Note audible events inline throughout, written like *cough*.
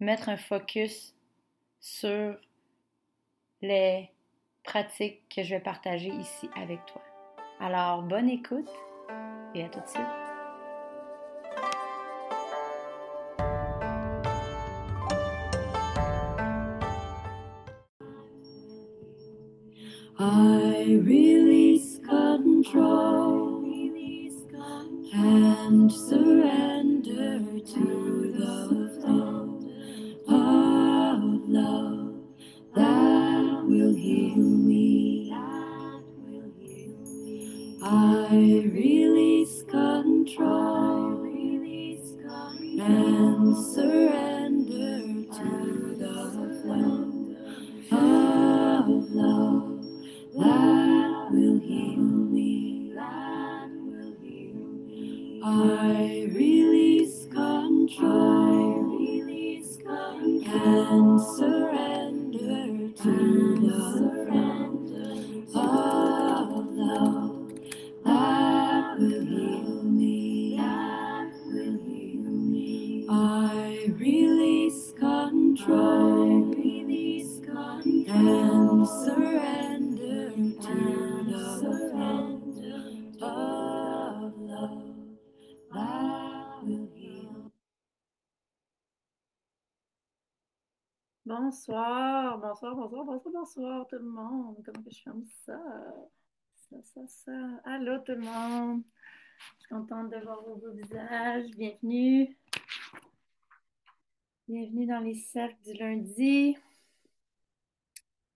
mettre un focus sur les pratiques que je vais partager ici avec toi. Alors, bonne écoute et à tout de suite. I and surrender to will heal me. I release control and surrender to the flow of love that will heal me. That will heal me. I Bonsoir, bonsoir, bonsoir, bonsoir, bonsoir tout le monde. Comment que je ferme ça? Ça, ça, ça. Allô tout le monde. Je suis contente de voir vos beaux visages. Bienvenue. Bienvenue dans les cercles du lundi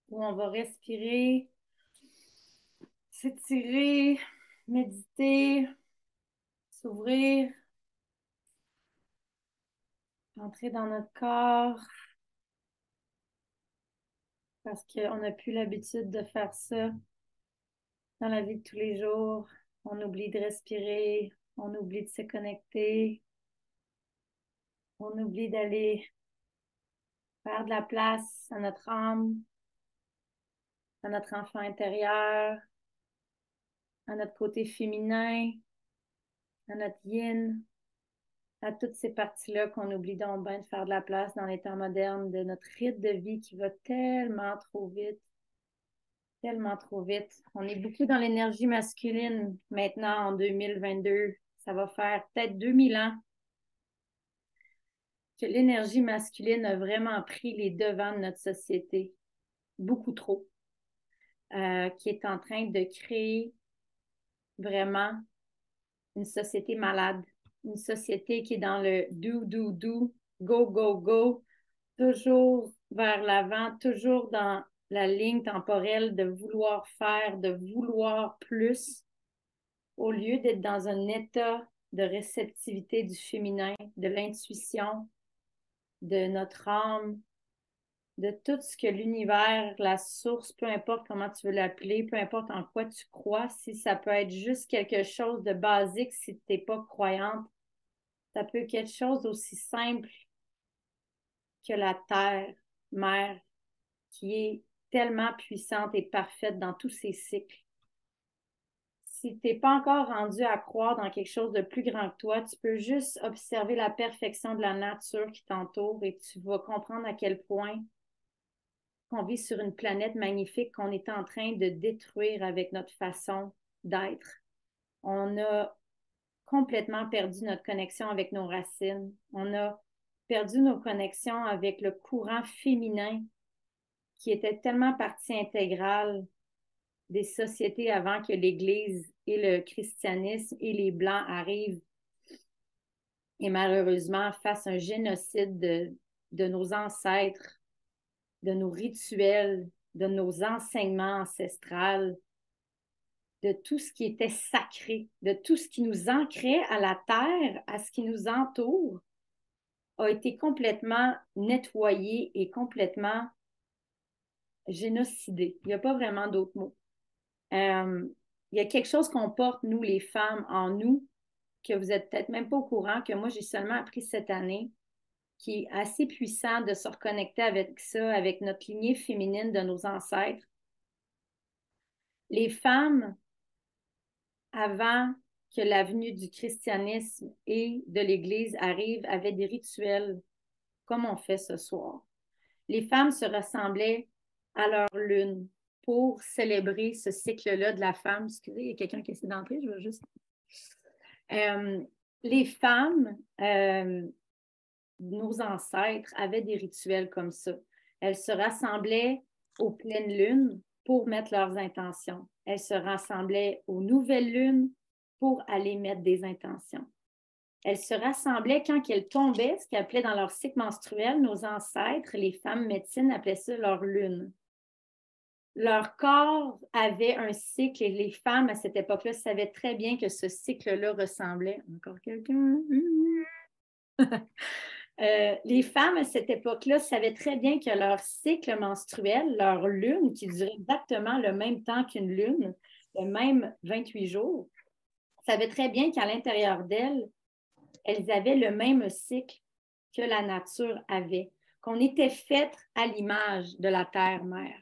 où on va respirer, s'étirer, méditer, s'ouvrir, entrer dans notre corps parce qu'on n'a plus l'habitude de faire ça dans la vie de tous les jours. On oublie de respirer, on oublie de se connecter, on oublie d'aller faire de la place à notre âme, à notre enfant intérieur, à notre côté féminin, à notre yin, à toutes ces parties-là qu'on oublie donc bien de faire de la place dans les temps modernes de notre rythme de vie qui va tellement trop vite, tellement trop vite. On est beaucoup dans l'énergie masculine maintenant en 2022. Ça va faire peut-être 2000 ans que l'énergie masculine a vraiment pris les devants de notre société, beaucoup trop, euh, qui est en train de créer vraiment une société malade, une société qui est dans le do, do, do, go, go, go, toujours vers l'avant, toujours dans la ligne temporelle de vouloir faire, de vouloir plus, au lieu d'être dans un état de réceptivité du féminin, de l'intuition, de notre âme, de tout ce que l'univers, la source, peu importe comment tu veux l'appeler, peu importe en quoi tu crois, si ça peut être juste quelque chose de basique si tu n'es pas croyante, ça peut être quelque chose d'aussi simple que la terre, mère, qui est tellement puissante et parfaite dans tous ses cycles. Si tu n'es pas encore rendu à croire dans quelque chose de plus grand que toi, tu peux juste observer la perfection de la nature qui t'entoure et tu vas comprendre à quel point qu'on vit sur une planète magnifique qu'on est en train de détruire avec notre façon d'être. On a complètement perdu notre connexion avec nos racines. On a perdu nos connexions avec le courant féminin qui était tellement partie intégrale des sociétés avant que l'Église et le christianisme et les Blancs arrivent et malheureusement fassent un génocide de, de nos ancêtres, de nos rituels, de nos enseignements ancestrales, de tout ce qui était sacré, de tout ce qui nous ancrait à la terre, à ce qui nous entoure, a été complètement nettoyé et complètement génocidé. Il n'y a pas vraiment d'autres mots. Euh, il y a quelque chose qu'on porte, nous, les femmes, en nous, que vous êtes peut-être même pas au courant, que moi, j'ai seulement appris cette année, qui est assez puissant de se reconnecter avec ça, avec notre lignée féminine de nos ancêtres. Les femmes, avant que la venue du christianisme et de l'Église arrive, avaient des rituels comme on fait ce soir. Les femmes se rassemblaient à leur lune pour célébrer ce cycle-là de la femme. Excusez, il y a quelqu'un qui essaie d'entrer, je veux juste. Euh, les femmes, euh, nos ancêtres, avaient des rituels comme ça. Elles se rassemblaient aux pleines lunes pour mettre leurs intentions. Elles se rassemblaient aux nouvelles lunes pour aller mettre des intentions. Elles se rassemblaient quand elles tombaient, ce qu'elles appelaient dans leur cycle menstruel, nos ancêtres, les femmes médecines appelaient ça leur lune leur corps avait un cycle et les femmes à cette époque-là savaient très bien que ce cycle-là ressemblait. Encore quelqu'un? *laughs* *laughs* Euh, les femmes à cette époque-là savaient très bien que leur cycle menstruel, leur lune, qui durait exactement le même temps qu'une lune, le même 28 jours, savaient très bien qu'à l'intérieur d'elles, elles avaient le même cycle que la nature avait, qu'on était faites à l'image de la terre-mère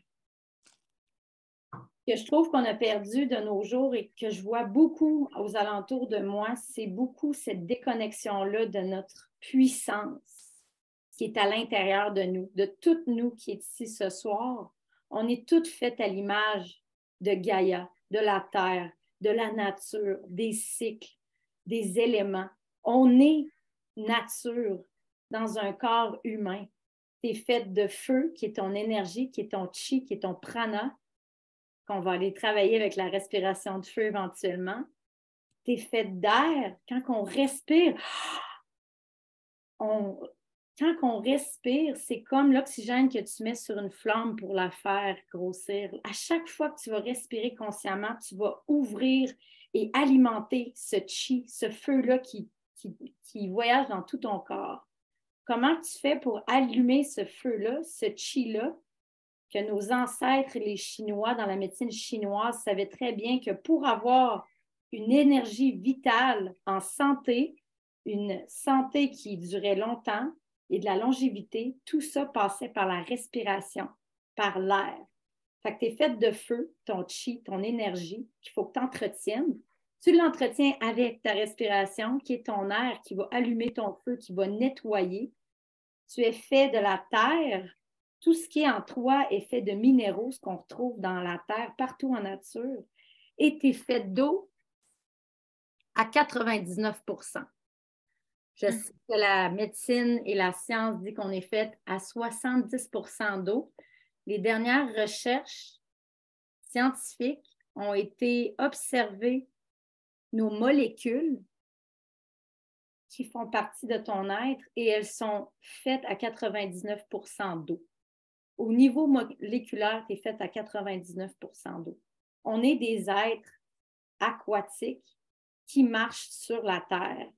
que je trouve qu'on a perdu de nos jours et que je vois beaucoup aux alentours de moi, c'est beaucoup cette déconnexion-là de notre puissance qui est à l'intérieur de nous, de toutes nous qui est ici ce soir. On est toutes faites à l'image de Gaïa, de la terre, de la nature, des cycles, des éléments. On est nature dans un corps humain. Tu es faite de feu, qui est ton énergie, qui est ton chi, qui est ton prana, qu'on va aller travailler avec la respiration de feu éventuellement. Tu es fait d'air. Quand on respire, *gasps* on, quand on respire, c'est comme l'oxygène que tu mets sur une flamme pour la faire grossir. À chaque fois que tu vas respirer consciemment, tu vas ouvrir et alimenter ce chi, ce feu-là qui, qui, voyage dans tout ton corps. Comment tu fais pour allumer ce feu-là, ce chi-là, que nos ancêtres, les Chinois, dans la médecine chinoise, savaient très bien que pour avoir une énergie vitale en santé, une santé qui durait longtemps et de la longévité, tout ça passait par la respiration, par l'air. Fait que tu es faite de feu, ton chi, ton énergie, qu'il faut que tu entretiennes. Tu l'entretiens avec ta respiration, qui est ton air, qui va allumer ton feu, qui va nettoyer. Tu es fait de la terre, tout ce qui est en toi est fait de minéraux, ce qu'on retrouve dans la terre, partout en nature, et tu es fait d'eau à 99% Je hum. sais que la médecine et la science disent qu'on est fait à 70% d'eau. Les dernières recherches scientifiques ont été observées nos molécules qui font partie de ton être et elles sont faites à 99% d'eau au niveau moléculaire, tu es fait à 99% d'eau. On est des êtres aquatiques qui marchent sur la Terre,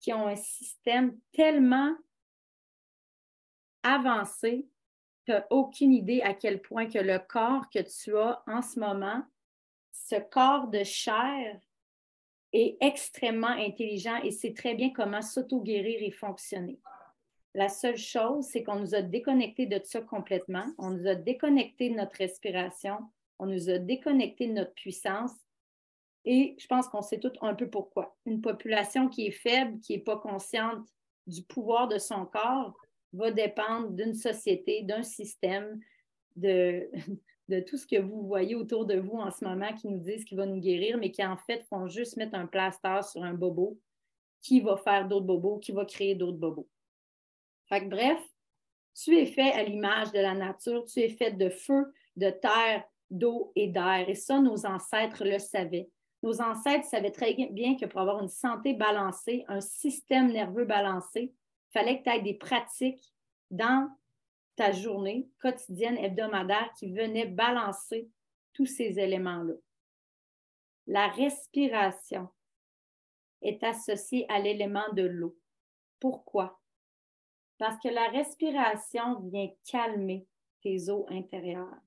qui ont un système tellement avancé tu n'as aucune idée à quel point que le corps que tu as en ce moment, ce corps de chair, est extrêmement intelligent et sait très bien comment s'auto-guérir et fonctionner. La seule chose, c'est qu'on nous a déconnectés de ça complètement. On nous a déconnecté de notre respiration. On nous a déconnecté de notre puissance. Et je pense qu'on sait tout un peu pourquoi. Une population qui est faible, qui n'est pas consciente du pouvoir de son corps, va dépendre d'une société, d'un système, de, *laughs* de tout ce que vous voyez autour de vous en ce moment qui nous disent qu'il va nous guérir, mais qui en fait font juste mettre un plaster sur un bobo qui va faire d'autres bobos, qui va créer d'autres bobos. Bref, tu es fait à l'image de la nature, tu es fait de feu, de terre, d'eau et d'air. Et ça, nos ancêtres le savaient. Nos ancêtres savaient très bien que pour avoir une santé balancée, un système nerveux balancé, il fallait que tu aies des pratiques dans ta journée quotidienne, hebdomadaire, qui venaient balancer tous ces éléments-là. La respiration est associée à l'élément de l'eau. Pourquoi? Parce que la respiration vient calmer tes eaux intérieures.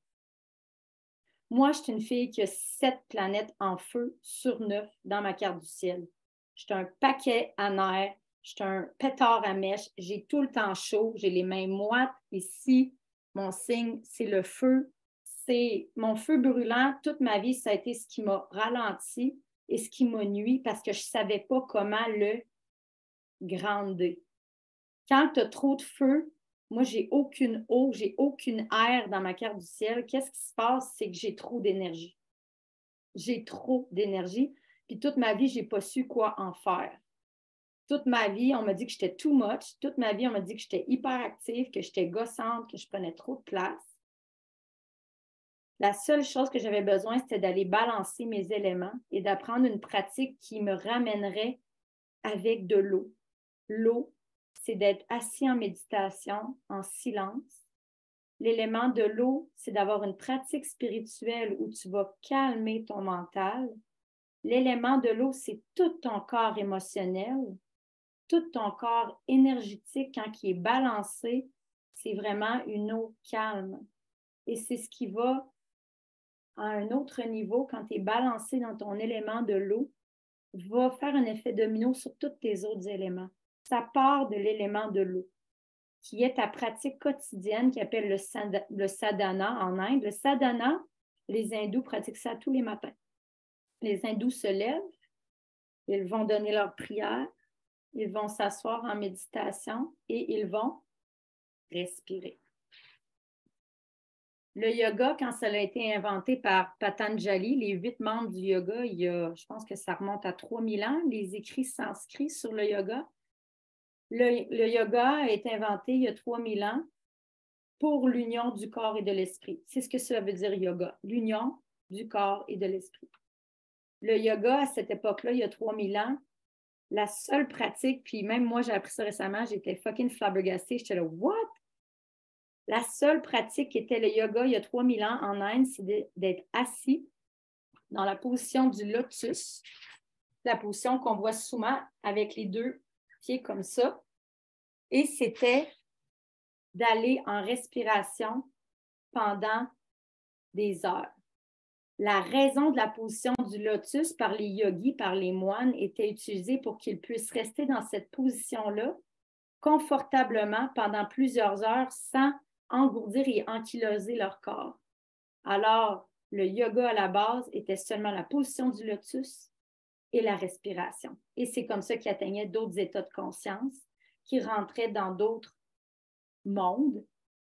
Moi, je suis une fille qui a sept planètes en feu sur neuf dans ma carte du ciel. Je suis un paquet à nerfs, je suis un pétard à mèche, j'ai tout le temps chaud, j'ai les mains moites. Ici, mon signe, c'est le feu. C'est mon feu brûlant. Toute ma vie, ça a été ce qui m'a ralenti et ce qui m'a nuit parce que je ne savais pas comment le grandir. Quand tu as trop de feu, moi, j'ai aucune eau, j'ai aucune air dans ma carte du ciel. Qu'est-ce qui se passe? C'est que j'ai trop d'énergie. J'ai trop d'énergie. Puis toute ma vie, je n'ai pas su quoi en faire. Toute ma vie, on m'a dit que j'étais too much. Toute ma vie, on m'a dit que j'étais hyperactive, que j'étais gossante, que je prenais trop de place. La seule chose que j'avais besoin, c'était d'aller balancer mes éléments et d'apprendre une pratique qui me ramènerait avec de l'eau. L'eau, c'est d'être assis en méditation, en silence. L'élément de l'eau, c'est d'avoir une pratique spirituelle où tu vas calmer ton mental. L'élément de l'eau, c'est tout ton corps émotionnel, tout ton corps énergétique quand il est balancé, c'est vraiment une eau calme. Et c'est ce qui va à un autre niveau quand tu es balancé dans ton élément de l'eau, va faire un effet domino sur tous tes autres éléments ça part de l'élément de l'eau, qui est ta pratique quotidienne qui appelle le, sadhana en Inde. Le sadhana, les hindous pratiquent ça tous les matins. Les hindous se lèvent, ils vont donner leur prière, ils vont s'asseoir en méditation et ils vont respirer. Le yoga, quand ça a été inventé par Patanjali, les huit membres du yoga, il y a, je pense que ça remonte à 3000 ans, les écrits sanscrits sur le yoga, le, yoga a été inventé il y a 3000 ans pour l'union du corps et de l'esprit. C'est ce que ça veut dire yoga, l'union du corps et de l'esprit. Le yoga, à cette époque-là, il y a 3000 ans, la seule pratique, puis même moi, j'ai appris ça récemment, j'étais fucking flabbergastée, j'étais là, what? La seule pratique qui était le yoga il y a 3000 ans en Inde, c'est d'être assis dans la position du lotus, la position qu'on voit souvent avec les deux comme ça. Et c'était d'aller en respiration pendant des heures. La raison de la position du lotus par les yogis, par les moines, était utilisée pour qu'ils puissent rester dans cette position-là confortablement pendant plusieurs heures sans engourdir et ankyloser leur corps. Alors, le yoga à la base était seulement la position du lotus et la respiration. Et c'est comme ça qu'il atteignait d'autres états de conscience, qui rentraient dans d'autres mondes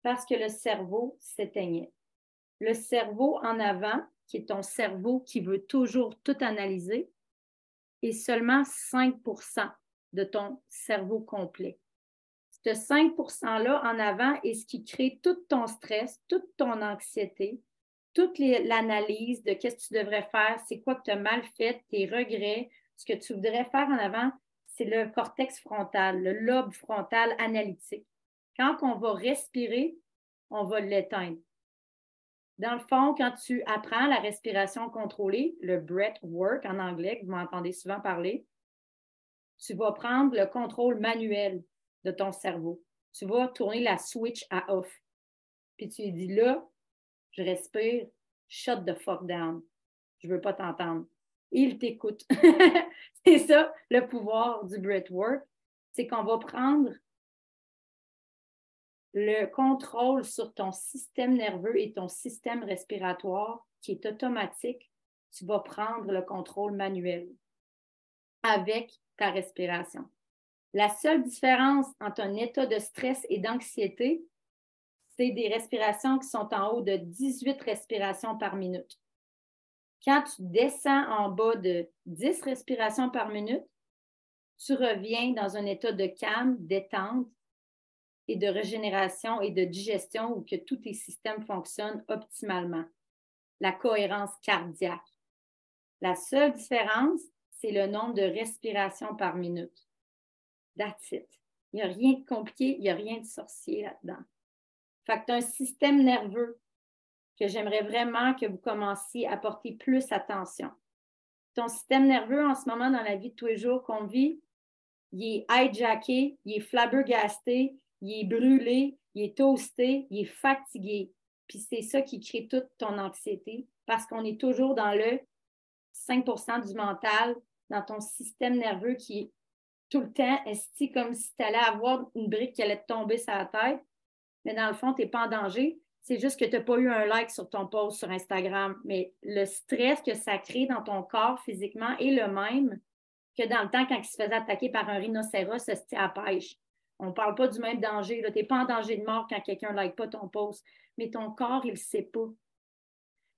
parce que le cerveau s'éteignait. Le cerveau en avant, qui est ton cerveau qui veut toujours tout analyser, est seulement 5% de ton cerveau complet. Ce 5 %-là en avant est ce qui crée tout ton stress, toute ton anxiété, toute l'analyse de qu'est-ce que tu devrais faire, c'est quoi que tu as mal fait, tes regrets, ce que tu voudrais faire en avant, c'est le cortex frontal, le lobe frontal analytique. Quand on va respirer, on va l'éteindre. Dans le fond, quand tu apprends la respiration contrôlée, le breath work en anglais, que vous m'entendez souvent parler, tu vas prendre le contrôle manuel de ton cerveau. Tu vas tourner la switch à off. Puis tu dis là, je respire, shut the fuck down. Je veux pas t'entendre. Il t'écoute. *laughs* c'est ça le pouvoir du breathwork. C'est qu'on va prendre le contrôle sur ton système nerveux et ton système respiratoire qui est automatique. Tu vas prendre le contrôle manuel avec ta respiration. La seule différence entre un état de stress et d'anxiété, des respirations qui sont en haut de 18 respirations par minute. Quand tu descends en bas de 10 respirations par minute, tu reviens dans un état de calme, détente et de régénération et de digestion ou que tous tes systèmes fonctionnent optimalement. La cohérence cardiaque. La seule différence, c'est le nombre de respirations par minute. That's it. Il n'y a rien de compliqué, il n'y a rien de sorcier là-dedans. Fait tu as un système nerveux que j'aimerais vraiment que vous commenciez à porter plus attention. Ton système nerveux en ce moment dans la vie de tous les jours qu'on vit, il est hijacké, il est flabbergasté, il est brûlé, il est toasté, il est fatigué. Puis c'est ça qui crée toute ton anxiété parce qu'on est toujours dans le 5% du mental, dans ton système nerveux qui est tout le temps esti comme si tu allais avoir une brique qui allait te tomber sur la tête. Mais dans le fond, tu n'es pas en danger. C'est juste que tu n'as pas eu un like sur ton post sur Instagram. Mais le stress que ça crée dans ton corps physiquement est le même que dans le temps quand il se faisait attaquer par un rhinocéros à pêche. On ne parle pas du même danger. Tu n'es pas en danger de mort quand quelqu'un ne like pas ton post. Mais ton corps, il ne sait pas.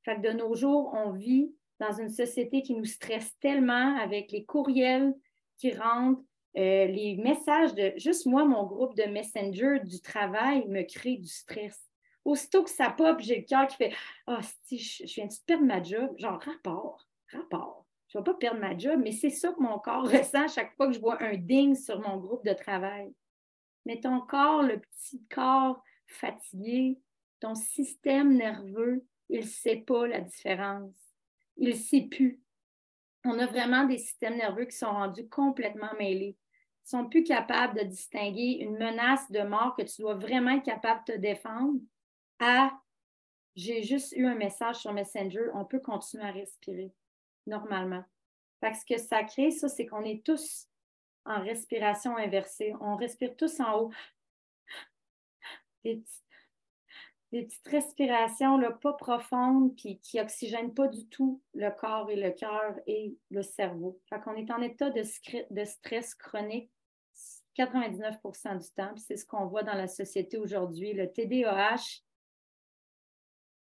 Fait que de nos jours, on vit dans une société qui nous stresse tellement avec les courriels qui rentrent, euh, les messages de juste moi, mon groupe de Messenger du travail me crée du stress. Aussitôt que ça pop, j'ai le cœur qui fait Ah, si, je, viens de perdre ma job. Genre, rapport, rapport. Je ne vais pas perdre ma job, mais c'est ça que mon corps *laughs* ressent chaque fois que je vois un ding sur mon groupe de travail. Mais ton corps, le petit corps fatigué, ton système nerveux, il ne sait pas la différence. Il ne sait plus. On a vraiment des systèmes nerveux qui sont rendus complètement mêlés sont plus capables de distinguer une menace de mort que tu dois vraiment être capable de te défendre à j'ai juste eu un message sur Messenger, on peut continuer à respirer normalement. Parce que ça crée, ça, c'est qu'on est tous en respiration inversée. On respire tous en haut. Des, petites, respirations pas profondes, puis qui n'oxygènent pas du tout le corps et le cœur et le cerveau. Fait qu'on est en état de stress chronique 99% du temps. C'est ce qu'on voit dans la société aujourd'hui. Le TDAH,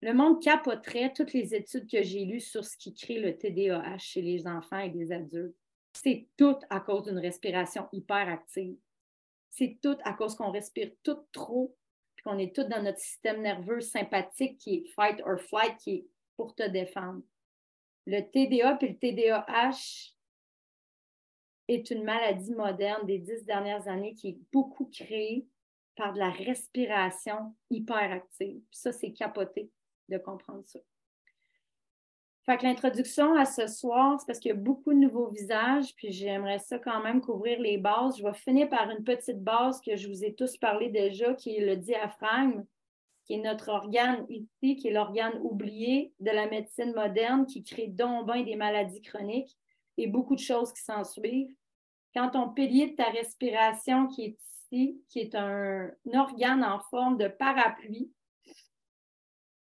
le monde capoterait toutes les études que j'ai lues sur ce qui crée le TDAH chez les enfants et les adultes. C'est tout à cause d'une respiration hyperactive. C'est tout à cause qu'on respire tout trop, puis qu'on est tout dans notre système nerveux sympathique qui est fight or flight, qui est pour te défendre. Le TDA et le TDAH, est une maladie moderne des dix dernières années qui est beaucoup créée par de la respiration hyperactive. ça, c'est capoté de comprendre ça. Fait l'introduction à ce soir, c'est parce qu'il y a beaucoup de nouveaux visages, puis j'aimerais ça quand même couvrir les bases. Je vais finir par une petite base que je vous ai tous parlé déjà, qui est le diaphragme, qui est notre organe ici, qui est l'organe oublié de la médecine moderne, qui crée donc bien des maladies chroniques et beaucoup de choses qui s'en suivent. Quand ton pilier de ta respiration qui est ici, qui est un, organe en forme de parapluie,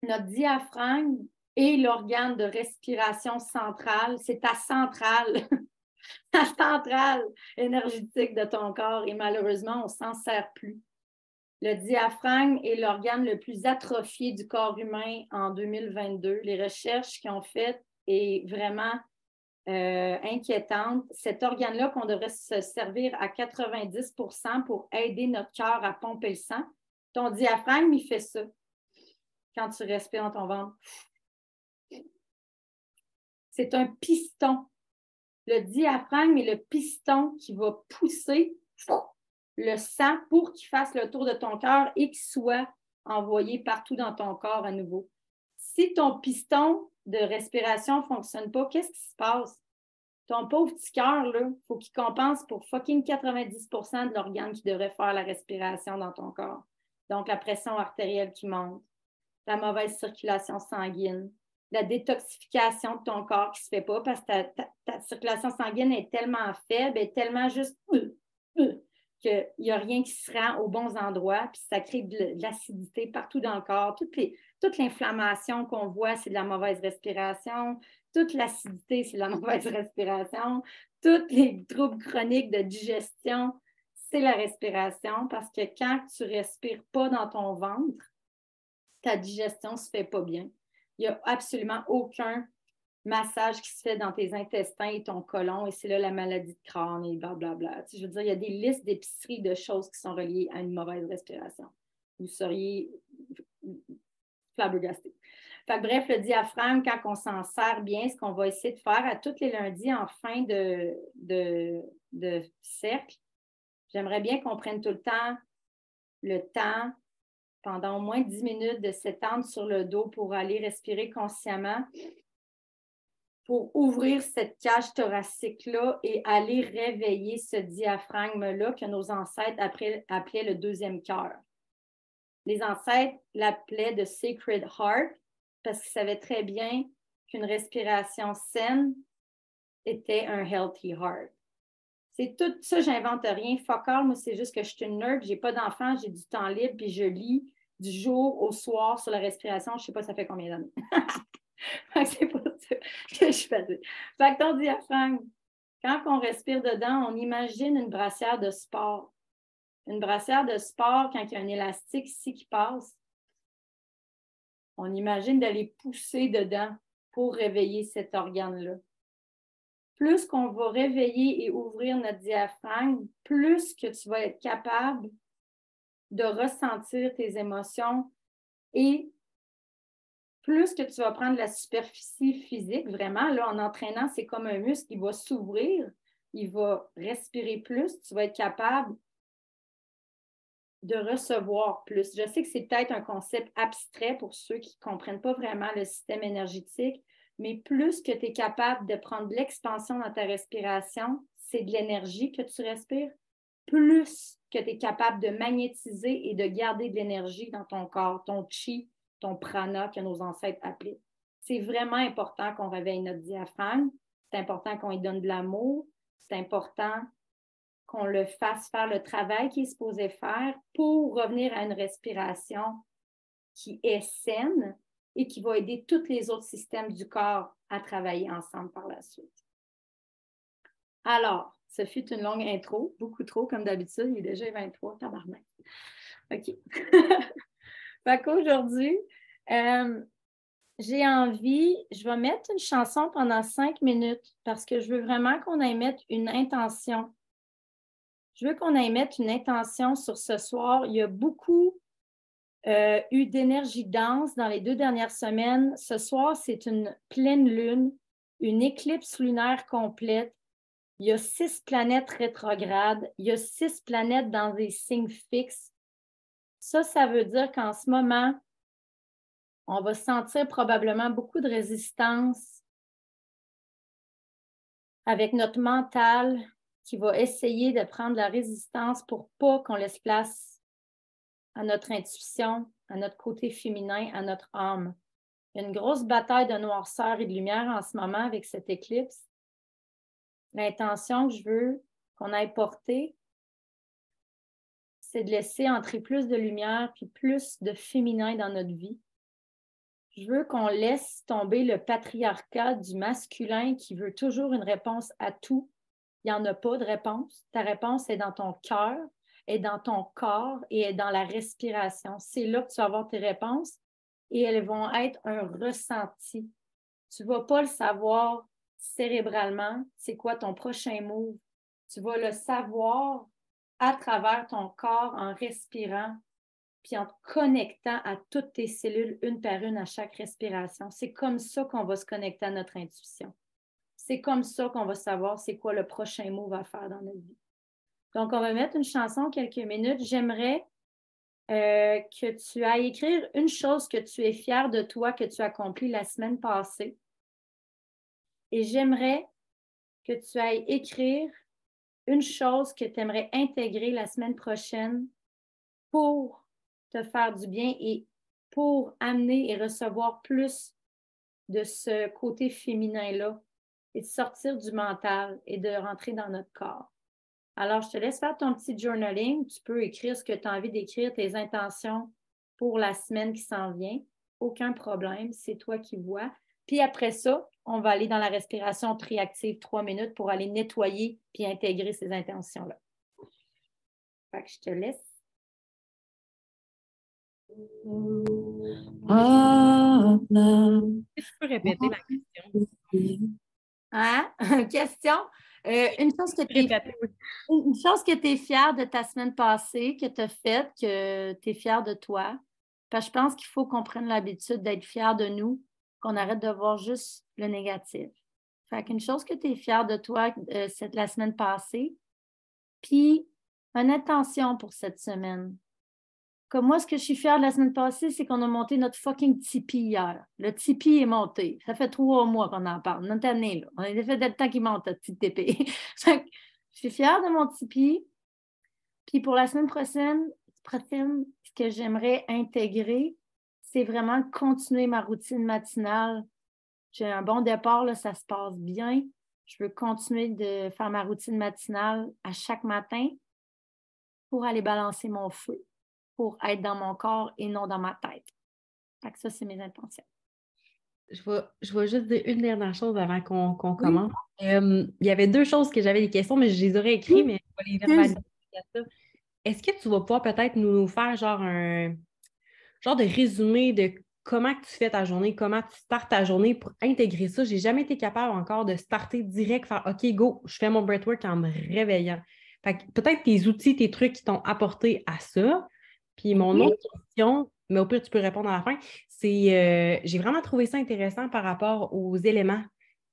notre diaphragme est l'organe de respiration centrale, c'est ta centrale, *laughs* ta centrale énergétique de ton corps et malheureusement, on ne s'en sert plus. Le diaphragme est l'organe le plus atrophié du corps humain en 2022. Les recherches qui ont faites est vraiment euh, inquiétante. Cet organe-là qu'on devrait se servir à 90% pour aider notre cœur à pomper le sang. Ton diaphragme, il fait ça quand tu respires dans ton ventre. C'est un piston. Le diaphragme est le piston qui va pousser le sang pour qu'il fasse le tour de ton cœur et qu'il soit envoyé partout dans ton corps à nouveau. Si ton piston de respiration ne fonctionne pas, qu'est-ce qui se passe? Ton pauvre petit cœur, il faut qu'il compense pour fucking 90% de l'organe qui devrait faire la respiration dans ton corps. Donc, la pression artérielle qui monte, la mauvaise circulation sanguine, la détoxification de ton corps qui ne se fait pas parce que ta, circulation sanguine est tellement faible, est tellement juste euh, euh, qu'il n'y a rien qui se rend aux bons endroits, puis ça crée de, l'acidité partout dans le corps. Toute l'inflammation qu'on voit, c'est de la mauvaise respiration. Toute l'acidité, c'est de la *laughs* mauvaise respiration. Tous les troubles chroniques de digestion, c'est la respiration parce que quand tu ne respires pas dans ton ventre, ta digestion ne se fait pas bien. Il n'y a absolument aucun massage qui se fait dans tes intestins et ton côlon, et c'est là la maladie de crâne et blablabla. je veux dire, il y a des listes d'épiceries de choses qui sont reliées à une mauvaise respiration. Vous seriez bref, le diaphragme, quand on s'en sert bien, ce qu'on va essayer de faire à tous les lundis en fin de, de, de cercle, j'aimerais bien qu'on prenne tout le temps le temps pendant au moins 10 minutes de s'étendre sur le dos pour aller respirer consciemment, pour ouvrir cette cage thoracique-là et aller réveiller ce diaphragme-là que nos ancêtres appelaient le deuxième cœur. Les ancêtres l'appelaient de Sacred Heart parce qu'ils savaient très bien qu'une respiration saine était un healthy heart. C'est tout ça, j'invente rien. Fuck moi, c'est juste que je suis une nerd, j'ai pas d'enfant, j'ai du temps libre, puis je lis du jour au soir sur la respiration. Je sais pas ça fait combien d'années. *laughs* c'est pas ça *laughs* que je fais. Fait que ton diaphragme, quand on respire dedans, on imagine une brassière de sport. Une brassière de sport, quand il y a un élastique ici qui passe, on imagine d'aller pousser dedans pour réveiller cet organe-là. Plus qu'on va réveiller et ouvrir notre diaphragme, plus que tu vas être capable de ressentir tes émotions et plus que tu vas prendre la superficie physique, vraiment, là, en entraînant, c'est comme un muscle, il va s'ouvrir, il va respirer plus, tu vas être capable de recevoir plus. Je sais que c'est peut-être un concept abstrait pour ceux qui ne comprennent pas vraiment le système énergétique, mais plus que tu es capable de prendre de l'expansion dans ta respiration, c'est de l'énergie que tu respires, plus que tu es capable de magnétiser et de garder de l'énergie dans ton corps, ton chi, ton prana que nos ancêtres appelaient. C'est vraiment important qu'on réveille notre diaphragme, c'est important qu'on lui donne de l'amour, c'est important qu'on le fasse faire le travail qu'il est supposé faire pour revenir à une respiration qui est saine, et qui va aider tous les autres systèmes du corps à travailler ensemble par la suite. Alors, ce fut une longue intro, beaucoup trop comme d'habitude. Il est déjà 23, tabarnak. OK. *laughs* fait qu'aujourd'hui, euh, j'ai envie, je vais mettre une chanson pendant cinq minutes parce que je veux vraiment qu'on aille mettre une intention. Je veux qu'on aille mettre une intention sur ce soir. Il y a beaucoup euh, eu d'énergie dense dans les deux dernières semaines. Ce soir, c'est une pleine lune, une éclipse lunaire complète. Il y a six planètes rétrogrades. Il y a six planètes dans des signes fixes. Ça, ça veut dire qu'en ce moment, on va sentir probablement beaucoup de résistance avec notre mental qui va essayer de prendre la résistance pour pas qu'on laisse place à notre intuition, à notre côté féminin, à notre âme. Il y a une grosse bataille de noirceur et de lumière en ce moment avec cette éclipse. L'intention que je veux qu'on aille porter, c'est de laisser entrer plus de lumière puis plus de féminin dans notre vie. Je veux qu'on laisse tomber le patriarcat du masculin qui veut toujours une réponse à tout. Il n'y en a pas de réponse. Ta réponse est dans ton cœur, est dans ton corps et est dans la respiration. C'est là que tu vas avoir tes réponses et elles vont être un ressenti. Tu ne vas pas le savoir cérébralement, c'est quoi ton prochain move. Tu vas le savoir à travers ton corps en respirant, puis en te connectant à toutes tes cellules une par une à chaque respiration. C'est comme ça qu'on va se connecter à notre intuition. C'est comme ça qu'on va savoir c'est quoi le prochain move à faire dans notre vie. Donc, on va mettre une chanson quelques minutes. J'aimerais euh, que tu ailles écrire une chose que tu es fier de toi, que tu as accompli la semaine passée. Et j'aimerais que tu ailles écrire une chose que tu aimerais intégrer la semaine prochaine pour te faire du bien et pour amener et recevoir plus de ce côté féminin-là et de sortir du mental et de rentrer dans notre corps. Alors, je te laisse faire ton petit journaling. Tu peux écrire ce que tu as envie d'écrire, tes intentions pour la semaine qui s'en vient. Aucun problème, c'est toi qui vois. Puis après ça, on va aller dans la respiration triactive trois minutes pour aller nettoyer puis intégrer ces intentions-là. Fait que je te laisse. Tu peux répéter la question? Hein? *laughs* Question. Euh, une chose que tu es, une chose que es fière de ta semaine passée, que tu as faite, que tu es fière de toi? Parce que je pense qu'il faut qu'on prenne l'habitude d'être fier de nous, qu'on arrête de voir juste le négatif. Fait qu'une chose que tu es fière de toi, euh, c'est la semaine passée. Puis, une intention pour cette semaine. Comme moi, ce que je suis fière de la semaine passée, c'est qu'on a monté notre fucking Tipeee hier. Le Tipeee est monté. Ça fait trois mois qu'on en parle, notre année. Là. On a fait le temps qu'il monte, notre petit Tipeee. *laughs* je suis fière de mon Tipeee. Puis pour la semaine prochaine, prochaine ce que j'aimerais intégrer, c'est vraiment continuer ma routine matinale. J'ai un bon départ, là, ça se passe bien. Je veux continuer de faire ma routine matinale à chaque matin pour aller balancer mon feu pour être dans mon corps et non dans ma tête. Fait que ça, c'est mes intentions. Je vais, je juste dire une dernière chose avant qu'on commence. il y avait deux choses que j'avais des questions, mais je les aurais écrites, mais je vais les verbaliser. Est-ce que tu vas pouvoir peut-être nous faire genre un genre de résumé de comment tu fais ta journée, comment tu startes ta journée pour intégrer ça? J'ai jamais été capable encore de starter direct, faire OK, go, je fais mon breathwork en me réveillant. Fait peut-être tes outils, tes trucs qui t'ont apporté à ça. Puis mon autre question, mais au pire, tu peux répondre à la fin, c'est euh, j'ai vraiment trouvé ça intéressant par rapport aux éléments.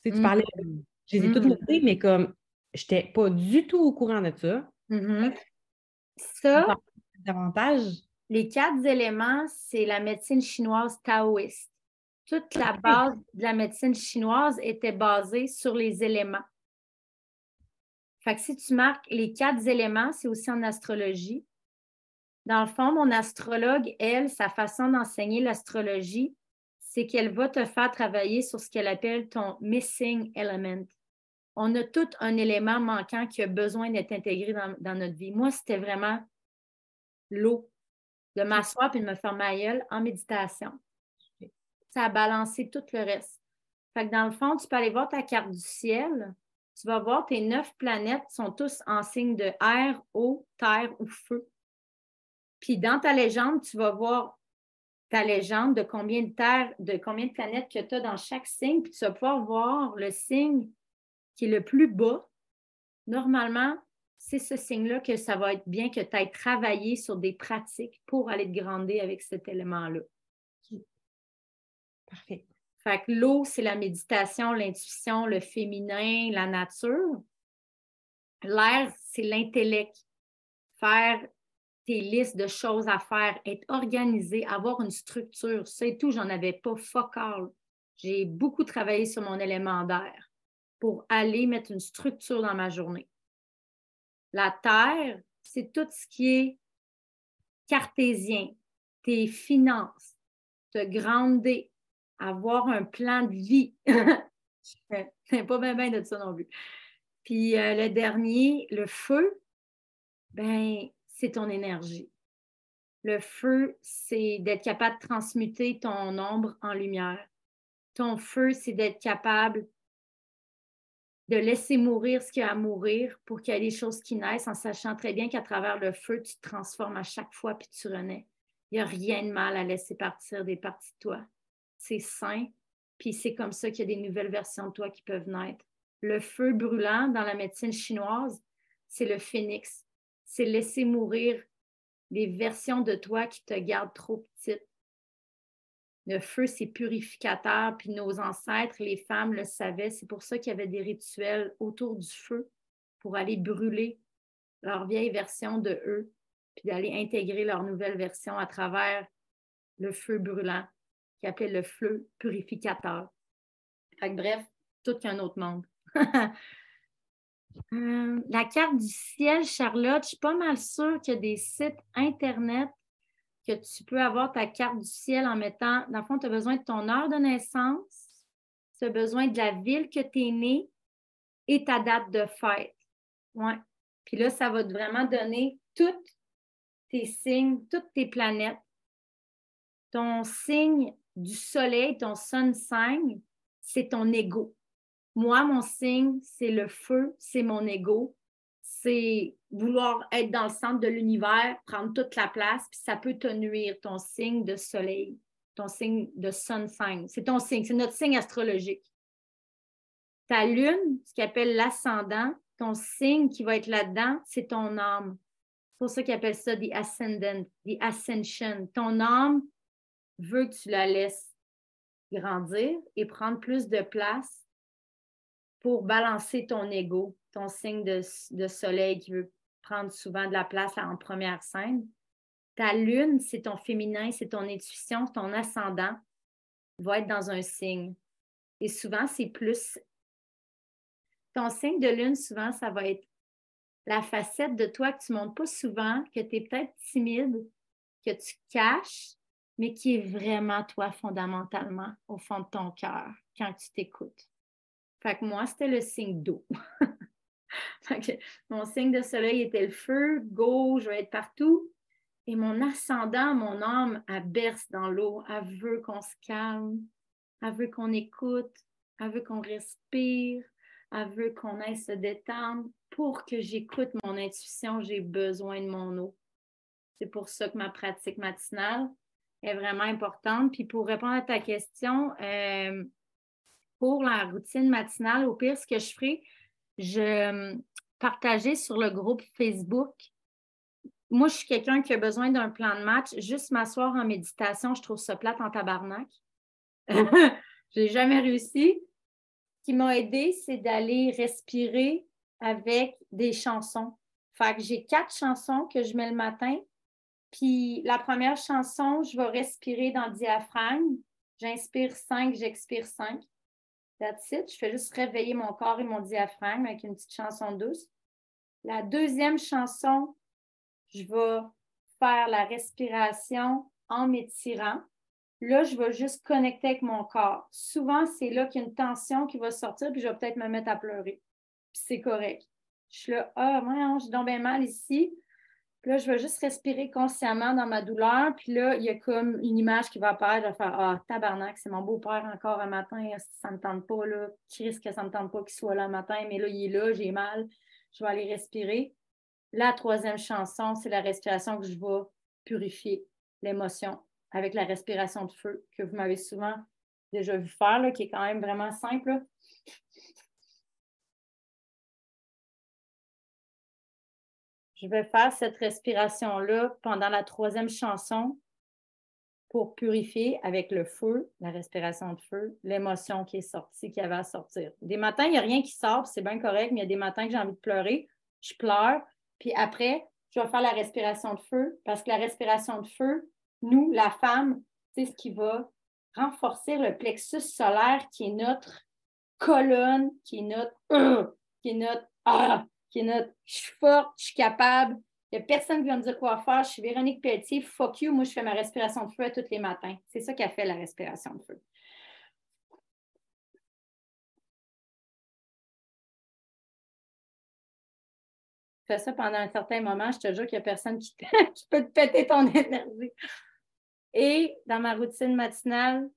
Tu, sais, tu parlais, mm. je les ai toutes mm. notées, mais comme je n'étais pas du tout au courant de ça. Mm-hmm. Ça, davantage? Les quatre éléments, c'est la médecine chinoise taoïste. Toute la base de la médecine chinoise était basée sur les éléments. Fait que si tu marques les quatre éléments, c'est aussi en astrologie. Dans le fond, mon astrologue, elle, sa façon d'enseigner l'astrologie, c'est qu'elle va te faire travailler sur ce qu'elle appelle ton missing element. On a tout un élément manquant qui a besoin d'être intégré dans, notre vie. Moi, c'était vraiment l'eau, de m'asseoir et de me faire ma gueule en méditation. Ça a balancé tout le reste. Fait dans le fond, tu peux aller voir ta carte du ciel. Tu vas voir tes neuf planètes sont tous en signe de air, eau, terre ou feu. Puis dans ta légende, tu vas voir ta légende de combien de terres, de combien de planètes que tu as dans chaque signe, puis tu vas pouvoir voir le signe qui est le plus bas. Normalement, c'est ce signe-là que ça va être bien que tu aies travaillé sur des pratiques pour aller te grandir avec cet élément-là. Parfait. Fait que l'eau, c'est la méditation, l'intuition, le féminin, la nature. L'air, c'est l'intellect. Faire tes listes de choses à faire, être organisé, avoir une structure. C'est tout, j'en avais pas focal. J'ai beaucoup travaillé sur mon élément d'air pour aller mettre une structure dans ma journée. La terre, c'est tout ce qui est cartésien, tes finances, te grandir, avoir un plan de vie. *laughs* C'est pas bien, bien de ça non plus. Puis euh, le dernier, le feu, ben ton énergie. Le feu, c'est d'être capable de transmuter ton ombre en lumière. Ton feu, c'est d'être capable de laisser mourir ce qu'il y a à mourir pour qu'il y ait des choses qui naissent en sachant très bien qu'à travers le feu, tu te transformes à chaque fois puis tu renais. Il n'y a rien de mal à laisser partir des parties de toi. C'est sain, puis c'est comme ça qu'il y a des nouvelles versions de toi qui peuvent naître. Le feu brûlant dans la médecine chinoise, c'est le phénix c'est laisser mourir les versions de toi qui te gardent trop petite. Le feu, c'est purificateur, puis nos ancêtres, les femmes, le savaient. C'est pour ça qu'il y avait des rituels autour du feu pour aller brûler leur vieille version de eux, puis d'aller intégrer leur nouvelle version à travers le feu brûlant, qui appelait le feu purificateur. bref, tout qu'un autre monde. *laughs* Euh, la carte du ciel, Charlotte, je suis pas mal sûre qu'il des sites Internet que tu peux avoir ta carte du ciel en mettant, dans le fond, tu as besoin de ton heure de naissance, tu as besoin de la ville que tu es né et ta date de fête. Ouais. Puis là, ça va te vraiment donner tous tes signes, toutes tes planètes. Ton signe du soleil, ton sun sign, c'est ton ego. Moi, mon signe, c'est le feu, c'est mon ego. C'est vouloir être dans le centre de l'univers, prendre toute la place, puis ça peut te nuire, ton signe de soleil, ton signe de sun sign. C'est ton signe, c'est notre signe astrologique. Ta lune, ce qu'on appelle l'ascendant, ton signe qui va être là-dedans, c'est ton âme. C'est pour ça qu'ils appellent ça the ascendant, the ascension. Ton âme veut que tu la laisses grandir et prendre plus de place pour balancer ton ego, ton signe de, soleil qui veut prendre souvent de la place en première scène. Ta lune, c'est ton féminin, c'est ton intuition, ton ascendant va être dans un signe. Et souvent, c'est plus. Ton signe de lune, souvent, ça va être la facette de toi que tu ne montres pas souvent, que tu es peut-être timide, que tu caches, mais qui est vraiment toi fondamentalement au fond de ton cœur quand tu t'écoutes. Fait que moi, c'était le signe d'eau. *laughs* mon signe de soleil était le feu, go, je vais être partout. Et mon ascendant, mon âme, elle berce dans l'eau. Elle veut qu'on se calme, elle veut qu'on écoute, elle veut qu'on respire, elle veut qu'on aille se détendre. Pour que j'écoute mon intuition, j'ai besoin de mon eau. C'est pour ça que ma pratique matinale est vraiment importante. Puis pour répondre à ta question, euh, pour la routine matinale, au pire, ce que je ferai, je euh, partageais sur le groupe Facebook. Moi, je suis quelqu'un qui a besoin d'un plan de match. Juste m'asseoir en méditation, je trouve ça plate en tabarnak. *laughs* je n'ai jamais réussi. Ce qui m'a aidé, c'est d'aller respirer avec des chansons. Fait que j'ai quatre chansons que je mets le matin. Puis la première chanson, je vais respirer dans le diaphragme. J'inspire cinq, j'expire cinq. That's it. Je fais juste réveiller mon corps et mon diaphragme avec une petite chanson douce. La deuxième chanson, je vais faire la respiration en m'étirant. Là, je vais juste connecter avec mon corps. Souvent, c'est là qu'il y a une tension qui va sortir, puis je vais peut-être me mettre à pleurer. Puis c'est correct. Je suis là, ah, moi, j'ai donc bien mal ici là, je vais juste respirer consciemment dans ma douleur. Puis là, il y a comme une image qui va apparaître. Je vais faire Ah, tabarnak, c'est mon beau-père encore un matin. Ça ne me tente pas, là? risque que ça ne me tente pas qu'il soit là un matin. Mais là, il est là, j'ai mal. Je vais aller respirer. La troisième chanson, c'est la respiration que je vais purifier l'émotion avec la respiration de feu que vous m'avez souvent déjà vu faire, là, qui est quand même vraiment simple. Je vais faire cette respiration-là pendant la troisième chanson pour purifier avec le feu, la respiration de feu, l'émotion qui est sortie, qui avait à sortir. Des matins, il n'y a rien qui sort, c'est bien correct, mais il y a des matins que j'ai envie de pleurer, je pleure, puis après, je vais faire la respiration de feu, parce que la respiration de feu, nous, la femme, c'est ce qui va renforcer le plexus solaire qui est notre colonne, qui est notre, qui est notre, ah, qui je suis forte, je suis capable, il n'y a personne qui va me dire quoi faire, je suis Véronique Pelletier, fuck you, moi je fais ma respiration de feu tous les matins. C'est ça qu'a fait la respiration de feu. Fais ça pendant un certain moment, je te jure qu'il n'y a personne qui, *laughs* qui peut te péter ton énergie. Et dans ma routine matinale,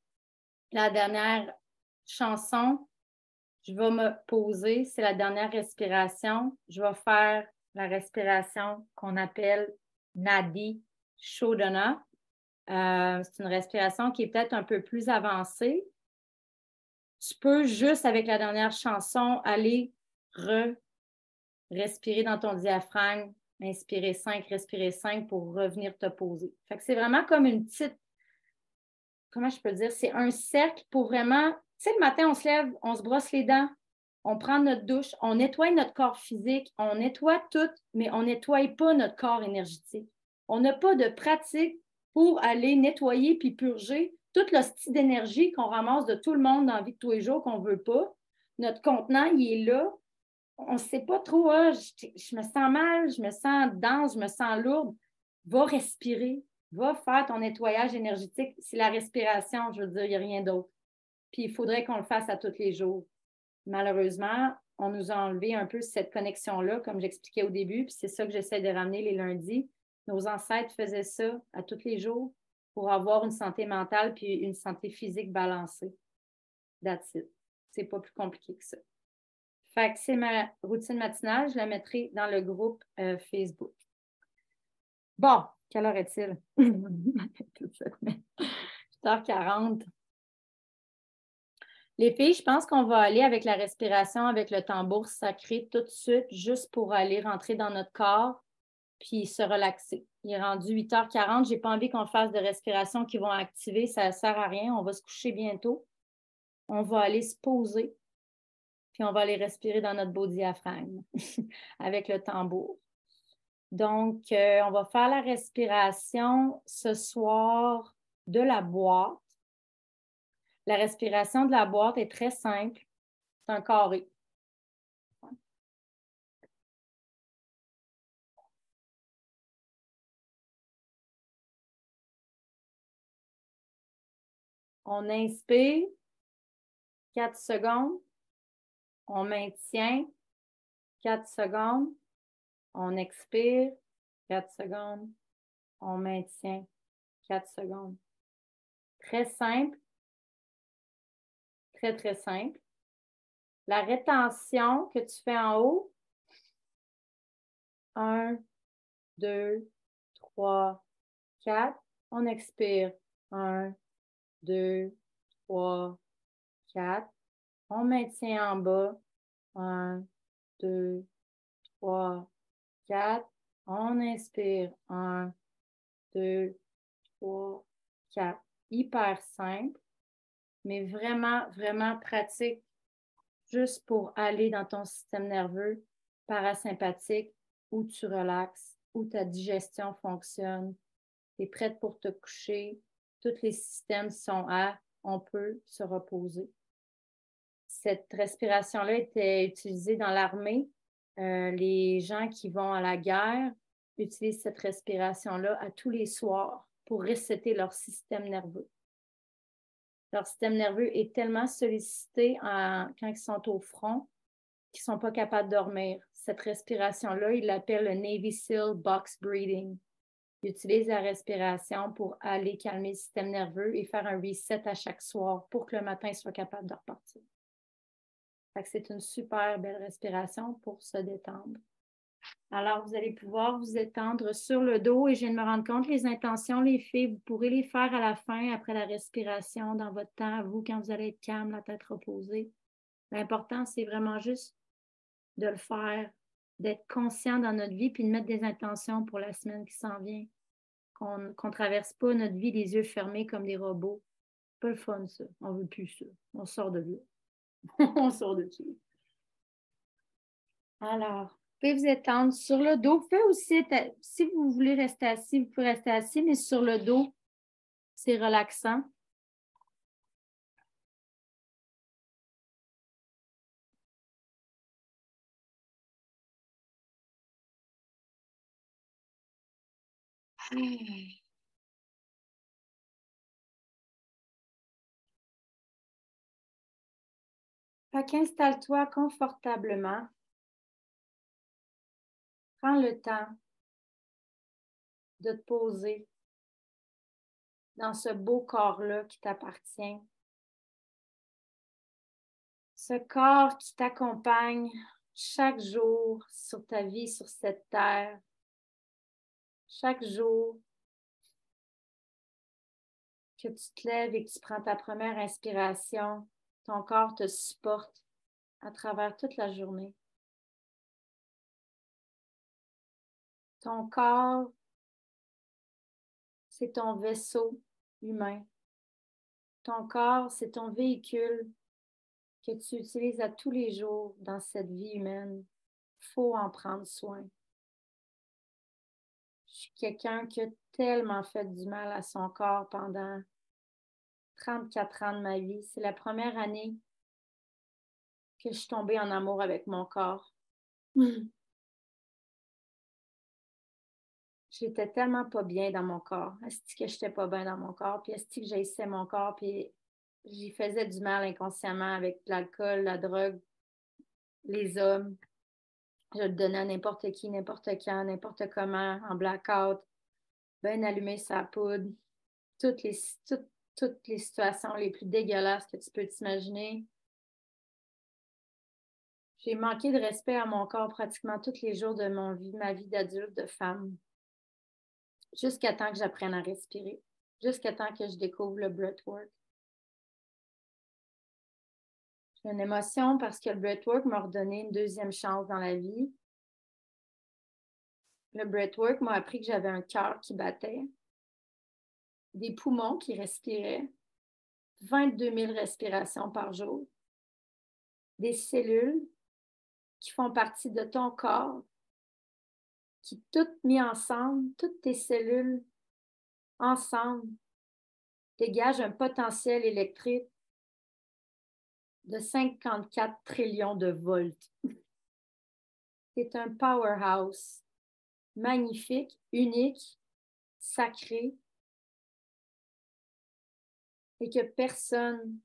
la dernière chanson, je vais me poser, c'est la dernière respiration. Je vais faire la respiration qu'on appelle Nadi Shodhana. Euh, c'est une respiration qui est peut-être un peu plus avancée. Tu peux juste avec la dernière chanson aller respirer dans ton diaphragme, inspirer 5, respirer 5 pour revenir te poser. c'est vraiment comme une petite, comment je peux dire, c'est un cercle pour vraiment sais, le matin, on se lève, on se brosse les dents, on prend notre douche, on nettoie notre corps physique, on nettoie tout, mais on ne nettoie pas notre corps énergétique. On n'a pas de pratique pour aller nettoyer puis purger toute style d'énergie qu'on ramasse de tout le monde dans la vie de tous les jours qu'on ne veut pas. Notre contenant, il est là. On ne sait pas trop, ah, je, me sens mal, je me sens dense, je me sens lourde. Va respirer, va faire ton nettoyage énergétique. C'est la respiration, je veux dire, il n'y a rien d'autre. Puis il faudrait qu'on le fasse à tous les jours. Malheureusement, on nous a enlevé un peu cette connexion-là, comme j'expliquais au début, puis c'est ça que j'essaie de ramener les lundis. Nos ancêtres faisaient ça à tous les jours pour avoir une santé mentale puis une santé physique balancée. That's. C'est pas plus compliqué que ça. Fait que c'est ma routine matinale. Je la mettrai dans le groupe euh, Facebook. Bon, quelle heure est-il? *laughs* 8h40. Les filles, je pense qu'on va aller avec la respiration, avec le tambour sacré tout de suite, juste pour aller rentrer dans notre corps puis se relaxer. Il est rendu 8h40. Je n'ai pas envie qu'on fasse de respiration qui vont activer. Ça ne sert à rien. On va se coucher bientôt. On va aller se poser. Puis on va aller respirer dans notre beau diaphragme *laughs* avec le tambour. Donc, euh, on va faire la respiration ce soir de la boîte. La respiration de la boîte est très simple. C'est un carré. On inspire 4 secondes. On maintient 4 secondes. On expire 4 secondes. On maintient 4 secondes. Très simple. Très, très simple. La rétention que tu fais en haut. 1, 2, 3, 4. On expire. 1, 2, 3, 4. On maintient en bas. 1, 2, 3, 4. On inspire. 1, 2, 3, 4. Hyper simple, mais vraiment, vraiment pratique juste pour aller dans ton système nerveux parasympathique où tu relaxes, où ta digestion fonctionne. Tu es prête pour te coucher, tous les systèmes sont à, on peut se reposer. Cette respiration-là était utilisée dans l'armée. Euh, les gens qui vont à la guerre utilisent cette respiration-là à tous les soirs pour resetter leur système nerveux. Leur système nerveux est tellement sollicité quand ils sont au front qu'ils ne sont pas capables de dormir. Cette respiration-là, ils l'appellent le Navy SEAL Box Breathing. Ils utilisent la respiration pour aller calmer le système nerveux et faire un reset à chaque soir pour que le matin soit capable de repartir. C'est une super belle respiration pour se détendre. Alors, vous allez pouvoir vous étendre sur le dos et je viens de me rendre compte, les intentions, les filles, vous pourrez les faire à la fin, après la respiration, dans votre temps, vous, quand vous allez être calme, la tête reposée. L'important, c'est vraiment juste de le faire d'être conscient dans notre vie puis de mettre des intentions pour la semaine qui s'en vient. Qu'on ne traverse pas notre vie les yeux fermés comme des robots. Pas le fun, ça. On veut plus ça. On sort de là. *laughs* On sort de dessus. Alors, pouvez vous étendre sur le dos. Vous pouvez aussi, si vous voulez rester assis, vous pouvez rester assis, mais sur le dos, c'est relaxant. Fait qu'installe-toi confortablement. Prends le temps de te poser dans ce beau corps-là qui t'appartient. Ce corps qui t'accompagne chaque jour sur ta vie sur cette terre chaque jour que tu te lèves et que tu prends ta première inspiration, ton corps te supporte à travers toute la journée. Ton corps, c'est ton vaisseau humain. Ton corps, c'est ton véhicule que tu utilises à tous les jours dans cette vie humaine. Faut en prendre soin. Je suis quelqu'un qui a tellement fait du mal à son corps pendant 34 ans de ma vie. C'est la première année que je suis tombée en amour avec mon corps. J'étais tellement pas bien dans mon corps. Est-ce que j'étais pas bien dans mon corps? Puis est-ce que j'haïssais mon corps? Puis j'y faisais du mal inconsciemment avec l'alcool, la drogue, les hommes. Je le donnais à n'importe qui, n'importe quand, n'importe comment, en blackout, bien allumé sa poudre, toutes les, toutes, les situations les plus dégueulasses que tu peux t'imaginer. J'ai manqué de respect à mon corps pratiquement tous les jours de mon vie, ma vie d'adulte, de femme. Jusqu'à temps que j'apprenne à respirer. Jusqu'à temps que je découvre le breathwork. Une émotion parce que le breathwork m'a redonné une deuxième chance dans la vie. Le breathwork m'a appris que j'avais un cœur qui battait, des poumons qui respiraient, 22 000 respirations par jour, des cellules qui font partie de ton corps, qui toutes mis ensemble, toutes tes cellules ensemble, dégagent un potentiel électrique de 54 trillions de volts. *laughs* C'est un powerhouse magnifique, unique, sacré, et que personne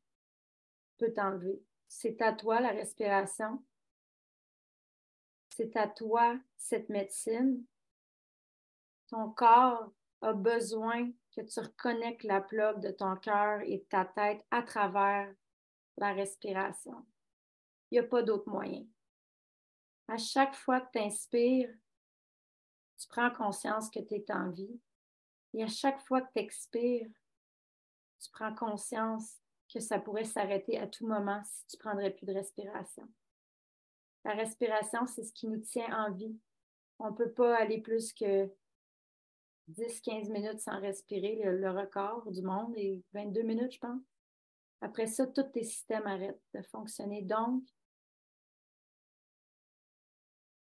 peut t'enlever. C'est à toi la respiration. C'est à toi cette médecine. Ton corps a besoin que tu reconnectes la plaque de ton cœur et de ta tête à travers la respiration. Il n'y a pas d'autre moyen. À chaque fois que tu inspires, tu prends conscience que tu es en vie. Et à chaque fois que tu expires, tu prends conscience que ça pourrait s'arrêter à tout moment si tu prendrais plus de respiration. La respiration, c'est ce qui nous tient en vie. On ne peut pas aller plus que 10-15 minutes sans respirer. Le, record du monde est 22 minutes, je pense. Après ça, tous tes systèmes arrêtent de fonctionner. Donc,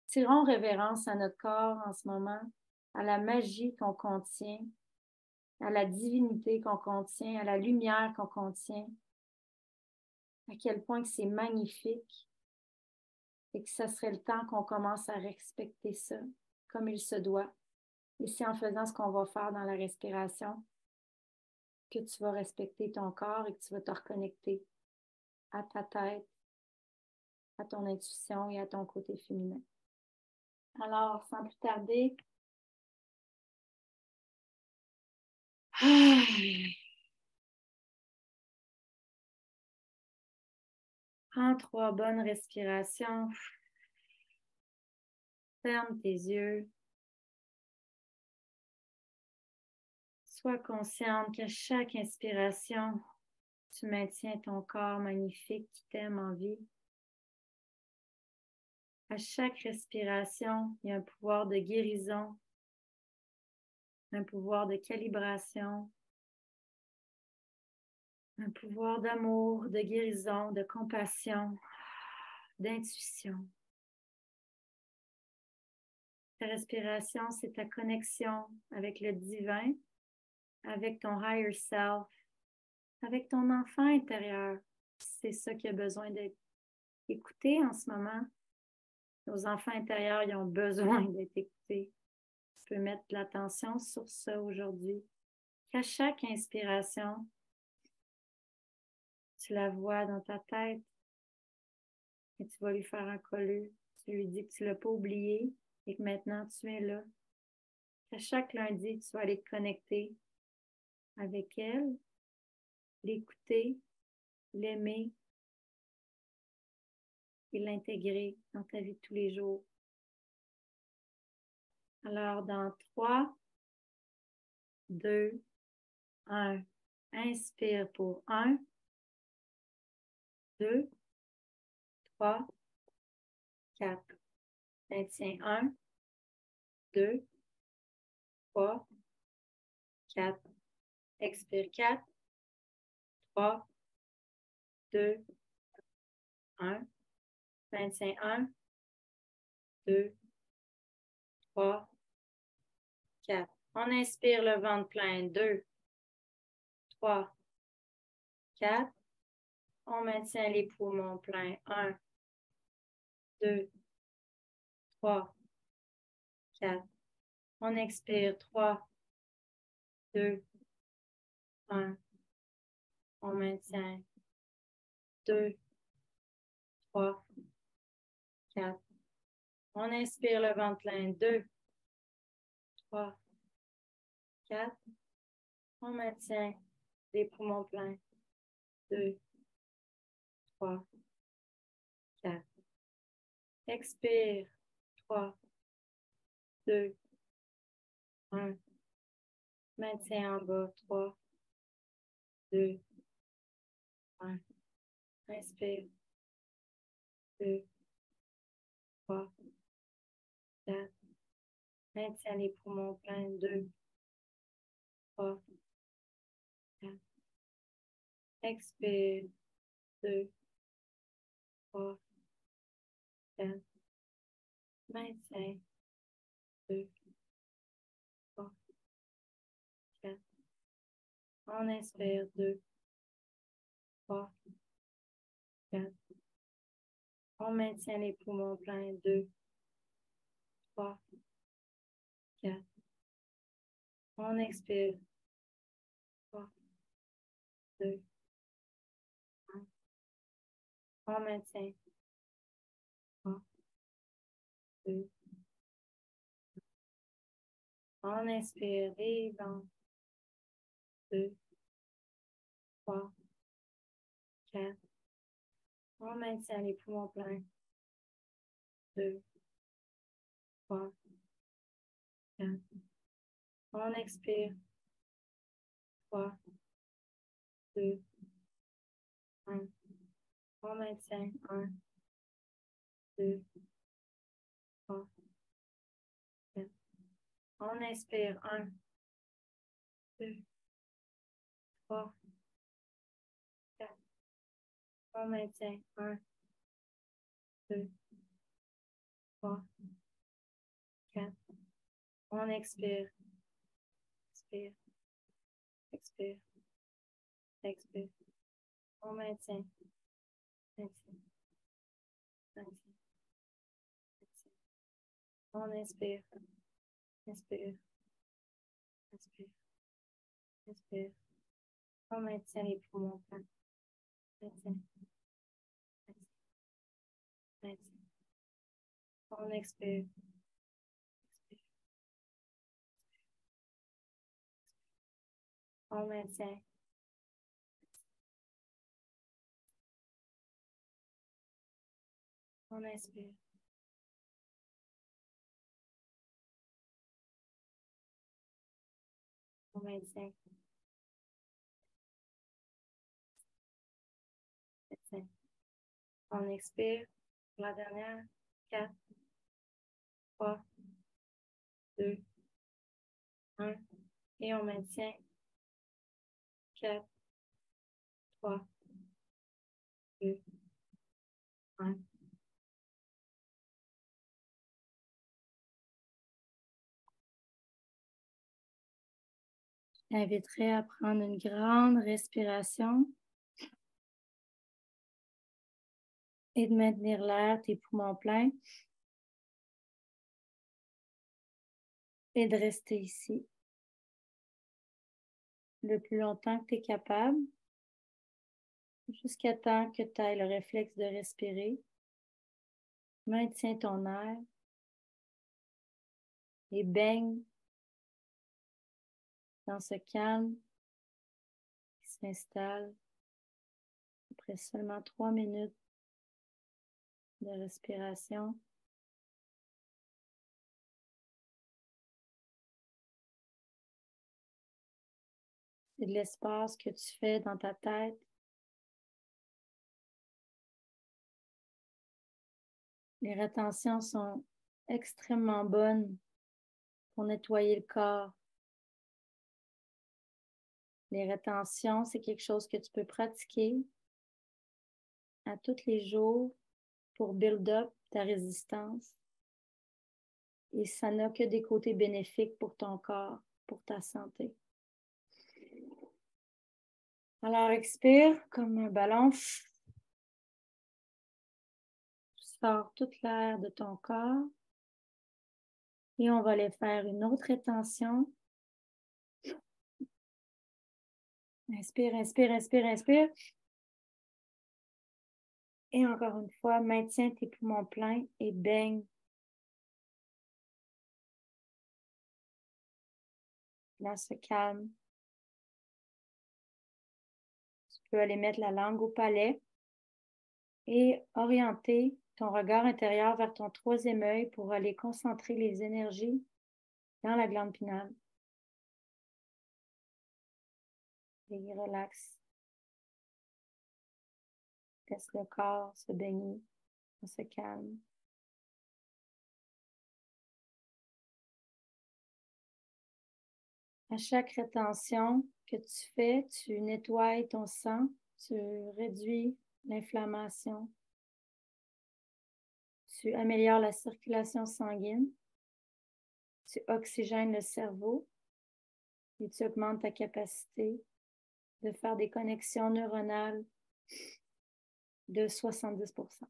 tirons révérence à notre corps en ce moment, à la magie qu'on contient, à la divinité qu'on contient, à la lumière qu'on contient, à quel point c'est magnifique et que ce serait le temps qu'on commence à respecter ça comme il se doit. Et c'est en faisant ce qu'on va faire dans la respiration que tu vas respecter ton corps et que tu vas te reconnecter à ta tête, à ton intuition et à ton côté féminin. Alors, sans plus tarder, *sighs* Prends trois bonnes respirations. Ferme tes yeux. Sois consciente qu'à chaque inspiration, tu maintiens ton corps magnifique qui t'aime en vie. À chaque respiration, il y a un pouvoir de guérison un pouvoir de calibration, un pouvoir d'amour, de guérison, de compassion, d'intuition. Ta respiration, c'est ta connexion avec le divin, avec ton higher self, avec ton enfant intérieur. C'est ça qui a besoin d'être écouté en ce moment. Nos enfants intérieurs, ils ont besoin d'être écoutés peux mettre l'attention sur ça aujourd'hui. Qu'à chaque inspiration, tu la vois dans ta tête et tu vas lui faire un collu. Tu lui dis que tu ne l'as pas oublié et que maintenant tu es là. Qu'à chaque lundi, tu vas aller te connecter avec elle, l'écouter, l'aimer et l'intégrer dans ta vie de tous les jours. Alors, dans 3, 2, 1, inspire pour 1, 2, 3, 4. Maintiens 1, 2, 3, 4. Expire 4, 3, 2, 1. Maintiens 1, 2, 3, 4. On inspire le ventre plein. 2, 3, 4. On maintient les poumons pleins. 1, 2, 3, 4. On expire. 3, 2, 1. On maintient. 2, 3, 4. On inspire le ventre plein. 2, 3, 4. On maintient les poumons pleins. 2, 3, 4. Expire. 3, 2, 1. Maintien en bas. 3, 2, 1. Inspire. 2, 3, 4. Maintiens les poumons pleins. 2, 3, 4. Expire. 2, 3, 4. Maintiens. 2, 3, 4. On inspire. 2, 3, 4. On maintient les poumons pleins. 2, 3, 4. On expire. 3, 2, On maintient. 3, 2, on inspire et 2, 3, 4. On maintient les poumons pleins. 2, 3, 4. On expire. 3, 2, 1. On maintient. 1, 2, 3, 4. On inspire. 1, 2, 3, 4. On maintient. 1, 2, 3, 4. On expire. Expire. Expire. Expire. On. Maintient. On inspire. Inspire. Inspire. Inspire. On maintient les poumons pleins. Maintient. Maintient. Maintient. On expire. Expire. On maintient. On inspire. On maintient. Maintient. On expire. Pour la dernière. 4, 3, 2, 1. Et on maintient. 4, 3, 2, 1. Je t'inviterai à prendre une grande respiration et de maintenir l'air, tes poumons pleins. Et de rester ici le plus longtemps que tu es capable, jusqu'à temps que tu aies le réflexe de respirer. Maintiens ton air et baigne dans ce calme qui s'installe après seulement trois minutes de respiration. C'est de l'espace que tu fais dans ta tête. Les rétentions sont extrêmement bonnes pour nettoyer le corps. Les rétentions, c'est quelque chose que tu peux pratiquer à tous les jours pour build up ta résistance. Et ça n'a que des côtés bénéfiques pour ton corps, pour ta santé. Alors, expire comme un ballon. Sors toute l'air de ton corps. Et on va aller faire une autre rétention. Inspire, inspire, inspire, inspire. Et encore une fois, maintiens tes poumons pleins et baigne. Dans ce calme. Tu peux aller mettre la langue au palais et orienter ton regard intérieur vers ton troisième œil pour aller concentrer les énergies dans la glande pinale. Et relaxe. Laisse le corps se baigner On se calme. À chaque rétention que tu fais, tu nettoies ton sang, tu réduis l'inflammation, tu améliores la circulation sanguine, tu oxygènes le cerveau et tu augmentes ta capacité de faire des connexions neuronales de 70%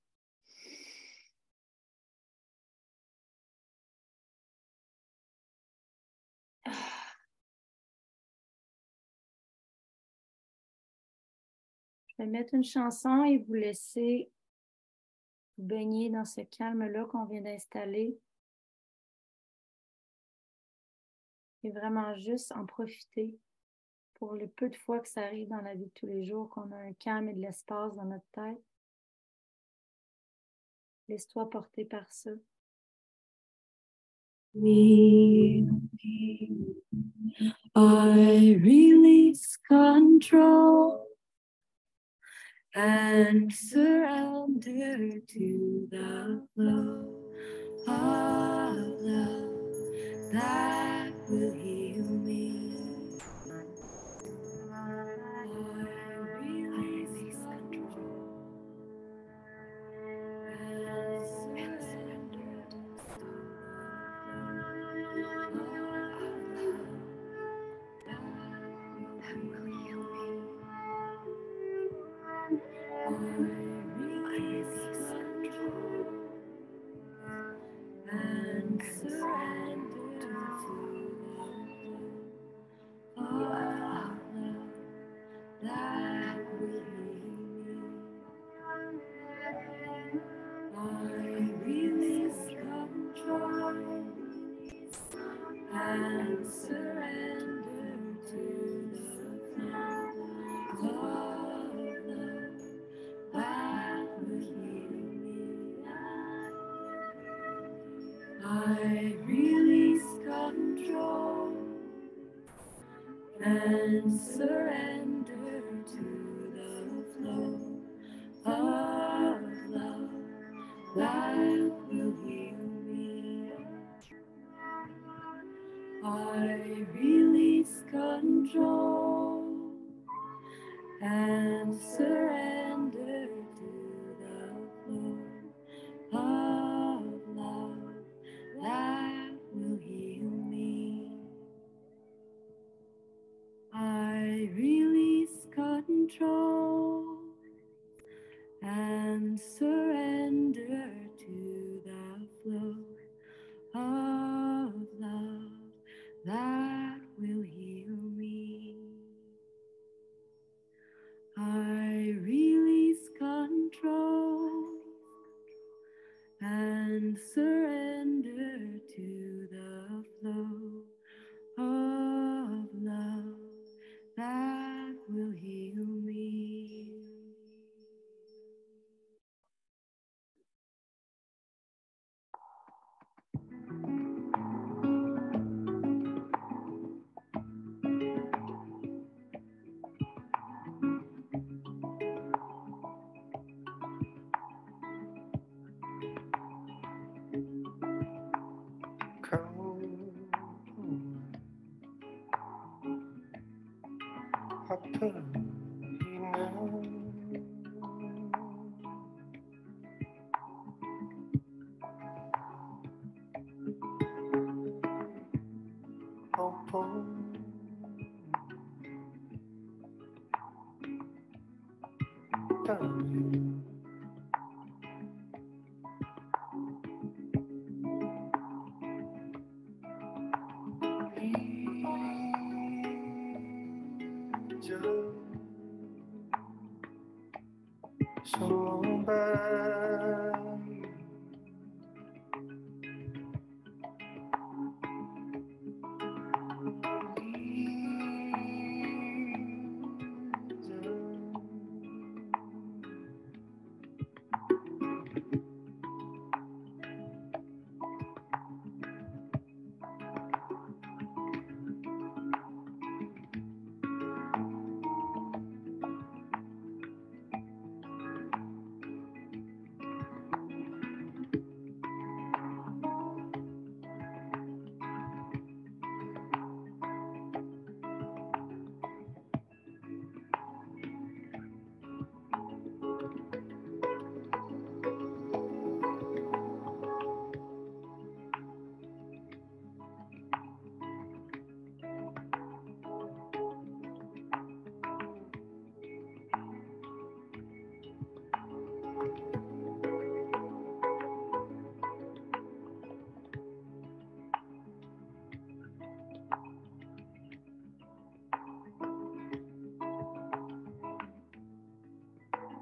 Je vais mettre une chanson et vous laisser baigner dans ce calme-là qu'on vient d'installer. Et vraiment juste en profiter pour le peu de fois que ça arrive dans la vie de tous les jours, qu'on a un calme et de l'espace dans notre tête. Laisse-toi porter par ça. I release control. and surrender to the flow of love that will heal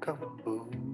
Kaboom.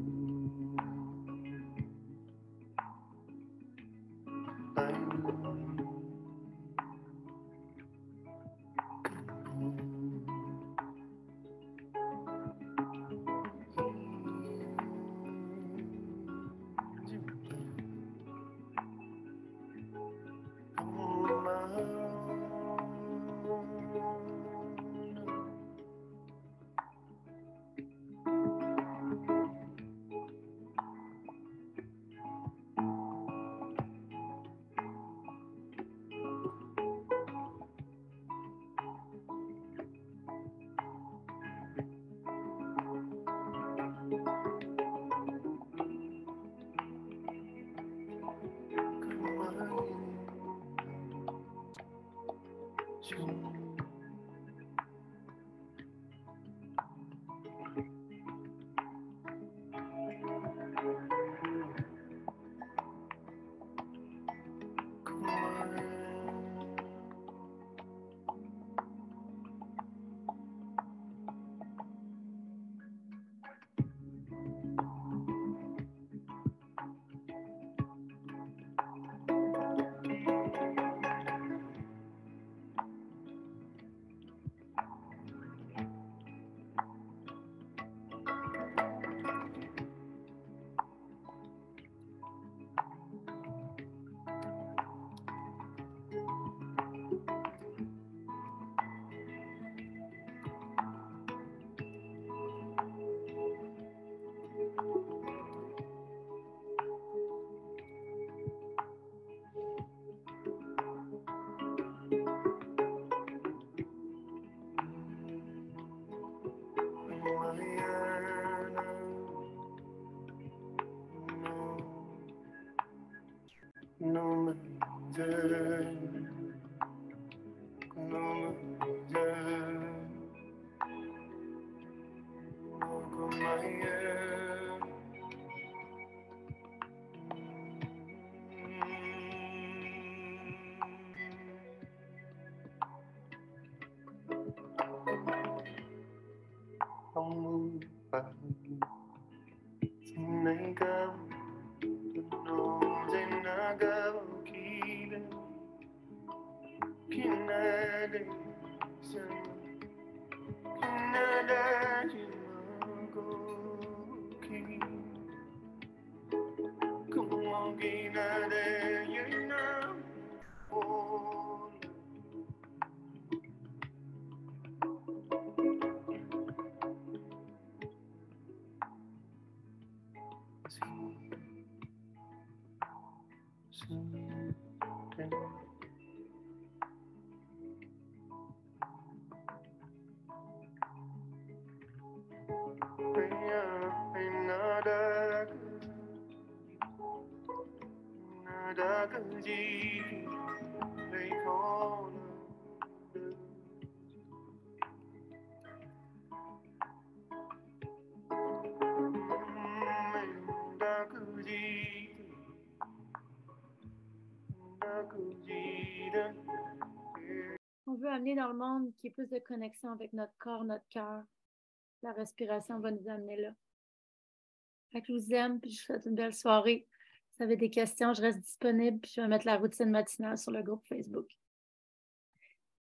number On veut amener dans le monde qui est plus de connexion avec notre corps, notre cœur. La respiration va nous amener là. Fait que je vous aime, puis je vous souhaite une belle soirée. Si vous avez des questions, je reste disponible, puis je vais mettre la routine matinale sur le groupe Facebook.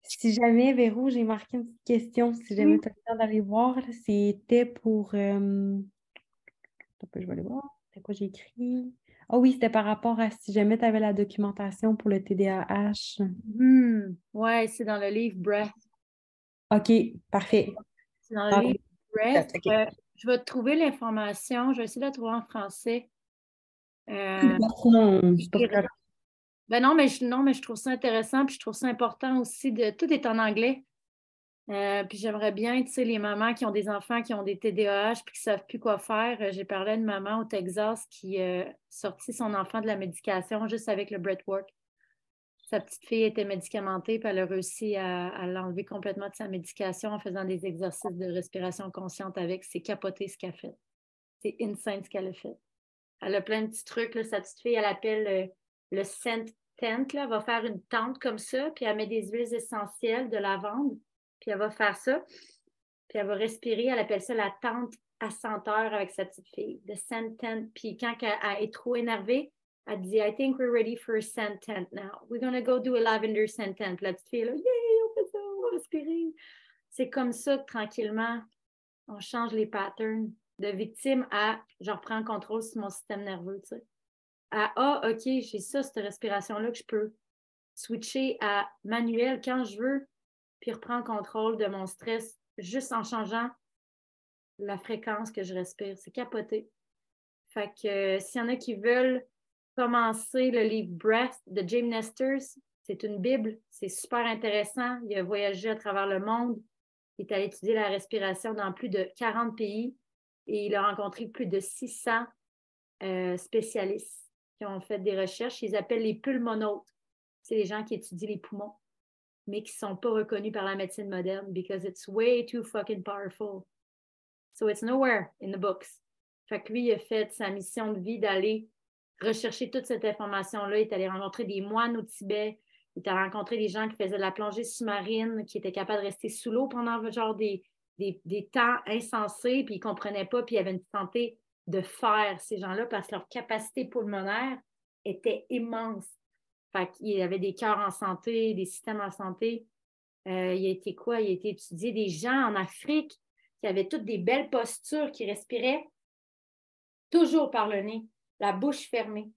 Si jamais, Véro, j'ai marqué une petite question, si jamais tu as le temps d'aller voir, c'était pour. Euh... je vais aller voir. C'est quoi j'ai écrit? Ah oui, c'était par rapport à si jamais tu avais la documentation pour le TDAH. Hmm, oui, c'est dans le livre Breath. OK, parfait. C'est dans le ah livre Breath. Euh, je vais trouver l'information. Je vais essayer de la trouver en français. Euh, ben non, mais je, non, mais je trouve ça intéressant, puis je trouve ça important aussi de. Tout est en anglais. Euh, puis j'aimerais bien, tu sais, les mamans qui ont des enfants qui ont des TDAH puis qui ne savent plus quoi faire. Euh, j'ai parlé à une maman au Texas qui a sorti son enfant de la médication juste avec le breathwork. Sa petite fille était médicamentée, puis elle a réussi à, à l'enlever complètement de sa médication en faisant des exercices de respiration consciente avec. C'est capoté ce qu'elle fait. C'est insane ce qu'elle a fait. Elle a plein de petits trucs. Là. Sa petite fille, elle appelle euh, le scent tent. Là. Elle va faire une tente comme ça, puis elle met des huiles essentielles de lavande, puis elle va faire ça. Puis elle va respirer. Elle appelle ça la tente à senteur avec sa petite fille. The scent tent. Puis quand elle, est trop énervée, elle dit I think we're ready for a scent tent now. We're gonna go do a lavender scent tent. la petite fille là, yeah, on fait ça, on va respirer. C'est comme ça que tranquillement, on change les patterns de victime à je reprends le contrôle sur mon système nerveux, tu sais. À Ah, OK, j'ai ça, cette respiration-là que je peux switcher à manuel quand je veux, puis reprendre le contrôle de mon stress juste en changeant la fréquence que je respire. C'est capoté. Fait que euh, s'il y en a qui veulent commencer le livre Breath de James Nesters, c'est une Bible, c'est super intéressant. Il a voyagé à travers le monde. Il est allé étudier la respiration dans plus de 40 pays et il a rencontré plus de 600 euh, spécialistes qui ont fait des recherches. Ils appellent les pulmonautes. C'est les gens qui étudient les poumons, mais qui ne sont pas reconnus par la médecine moderne because it's way too fucking powerful. So it's nowhere in the books. Fait que lui, il a fait sa mission de vie d'aller rechercher toute cette information-là. Il est allé rencontrer des moines au Tibet. Il a rencontré des gens qui faisaient de la plongée sous-marine, qui étaient capables de rester sous l'eau pendant genre des, des, temps insensés, puis ils ne comprenaient pas, puis ils avaient une santé de fer, ces gens-là, parce que leur capacité pulmonaire était immense. Fait qu'il y avait des cœurs en santé, des systèmes en santé. Euh, il a quoi? Il a été étudié des gens en Afrique qui avaient toutes des belles postures, qui respiraient toujours par le nez, la bouche fermée.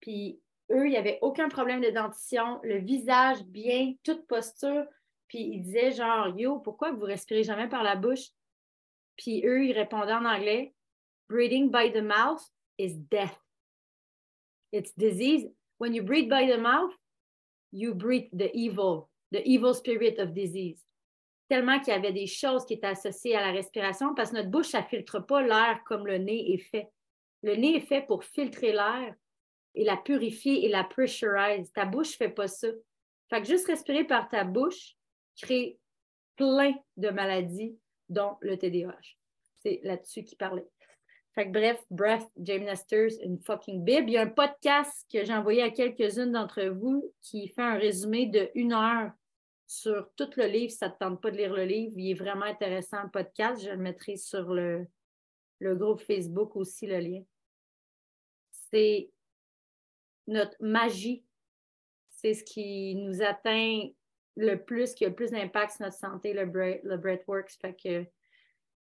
Puis eux, il n'y avait aucun problème de dentition, le visage bien, toute posture. Puis ils disaient genre, yo, pourquoi vous respirez jamais par la bouche? Puis eux, ils répondaient en anglais, breathing by the mouth is death. It's disease. When you breathe by the mouth, you breathe the evil, the evil spirit of disease. Tellement qu'il y avait des choses qui étaient associées à la respiration parce que notre bouche, ça ne filtre pas l'air comme le nez est fait. Le nez est fait pour filtrer l'air et la purifier et la pressurize. Ta bouche ne fait pas ça. Fait que juste respirer par ta bouche crée plein de maladies, dont le TDAH. C'est là-dessus qu'il parlait. Fait que bref, Breath, James une fucking bib. Il y a un podcast que j'ai envoyé à quelques-unes d'entre vous qui fait un résumé de une heure sur tout le livre. Si ça ne te tente pas de lire le livre, il est vraiment intéressant, le podcast. Je le mettrai sur le, le groupe Facebook aussi, le lien. C'est notre magie. C'est ce qui nous atteint le plus, qui a le plus d'impact sur notre santé, le, le Breathworks. Fait que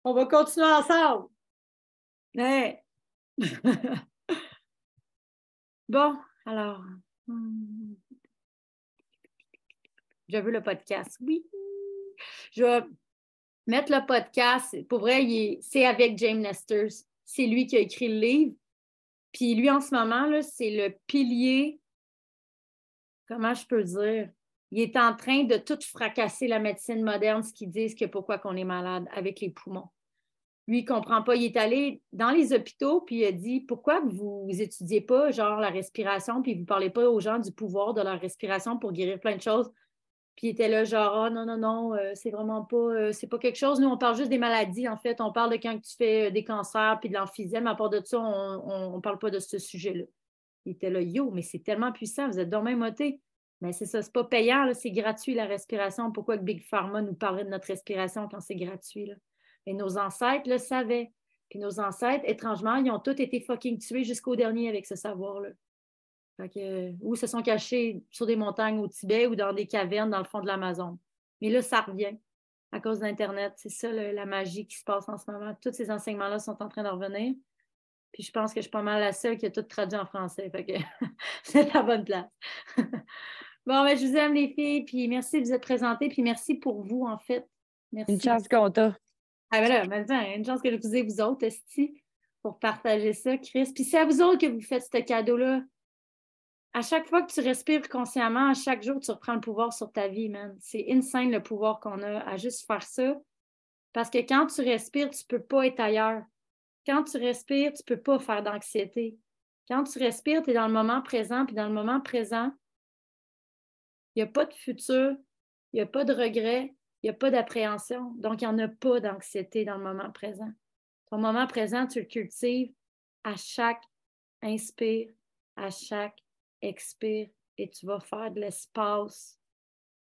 on va continuer ensemble. *laughs* bon, alors. Hmm. Je veux le podcast. Oui. Je vais mettre le podcast. Pour vrai, c'est avec James Nesters. C'est lui qui a écrit le livre. Puis lui, en ce moment, c'est le pilier, comment je peux dire? Il est en train de tout fracasser la médecine moderne, ce qu'ils disent que pourquoi qu'on est malade avec les poumons. Lui, il ne comprend pas. Il est allé dans les hôpitaux, puis il a dit Pourquoi vous n'étudiez pas, genre, la respiration, puis vous ne parlez pas aux gens du pouvoir de leur respiration pour guérir plein de choses? Puis il était là, genre, ah non, non, non, euh, c'est vraiment pas, euh, c'est pas quelque chose. Nous, on parle juste des maladies, en fait. On parle de quand tu fais euh, des cancers puis de l'emphysème. À part de ça, on ne parle pas de ce sujet-là. Il était là, yo, mais c'est tellement puissant, vous êtes donc même moté. Mais c'est ça, c'est pas payant, c'est gratuit la respiration. Pourquoi Big Pharma nous parlait de notre respiration quand c'est gratuit? Là? Et nos ancêtres le savaient. Puis nos ancêtres, étrangement, ils ont tous été fucking tués jusqu'au dernier avec ce savoir-là. Euh, ou se sont cachés sur des montagnes au Tibet ou dans des cavernes dans le fond de l'Amazon. Mais là, ça revient à cause d'Internet. C'est ça la magie qui se passe en ce moment. Tous ces enseignements-là sont en train de revenir. Puis je pense que je suis pas mal la seule qui a tout traduit en français. Fait que *laughs* c'est la bonne place. *laughs* bon, ben, je vous aime les filles, puis merci de vous être présentées, puis merci pour vous, en fait. Merci. Une chance qu'on t'a. Ah ben là, maintenant, une chance que je vous ai, vous autres, Esti, pour partager ça, Chris. Puis c'est à vous autres que vous faites ce cadeau-là à chaque fois que tu respires consciemment, à chaque jour, tu reprends le pouvoir sur ta vie, man. C'est insane le pouvoir qu'on a à juste faire ça. Parce que quand tu respires, tu ne peux pas être ailleurs. Quand tu respires, tu ne peux pas faire d'anxiété. Quand tu respires, tu es dans le moment présent, puis dans le moment présent, il n'y a pas de futur, il n'y a pas de regret, il n'y a pas d'appréhension. Donc, il n'y en a pas d'anxiété dans le moment présent. Au moment présent, tu le cultives à chaque inspire, à chaque expire, et tu vas faire de l'espace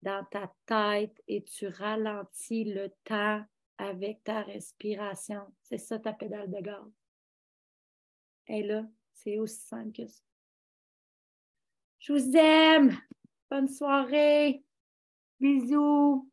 dans ta tête et tu ralentis le temps avec ta respiration. C'est ça ta pédale de gaz. Et là, c'est aussi simple que ça. Je vous aime. Bonne soirée. Bisous.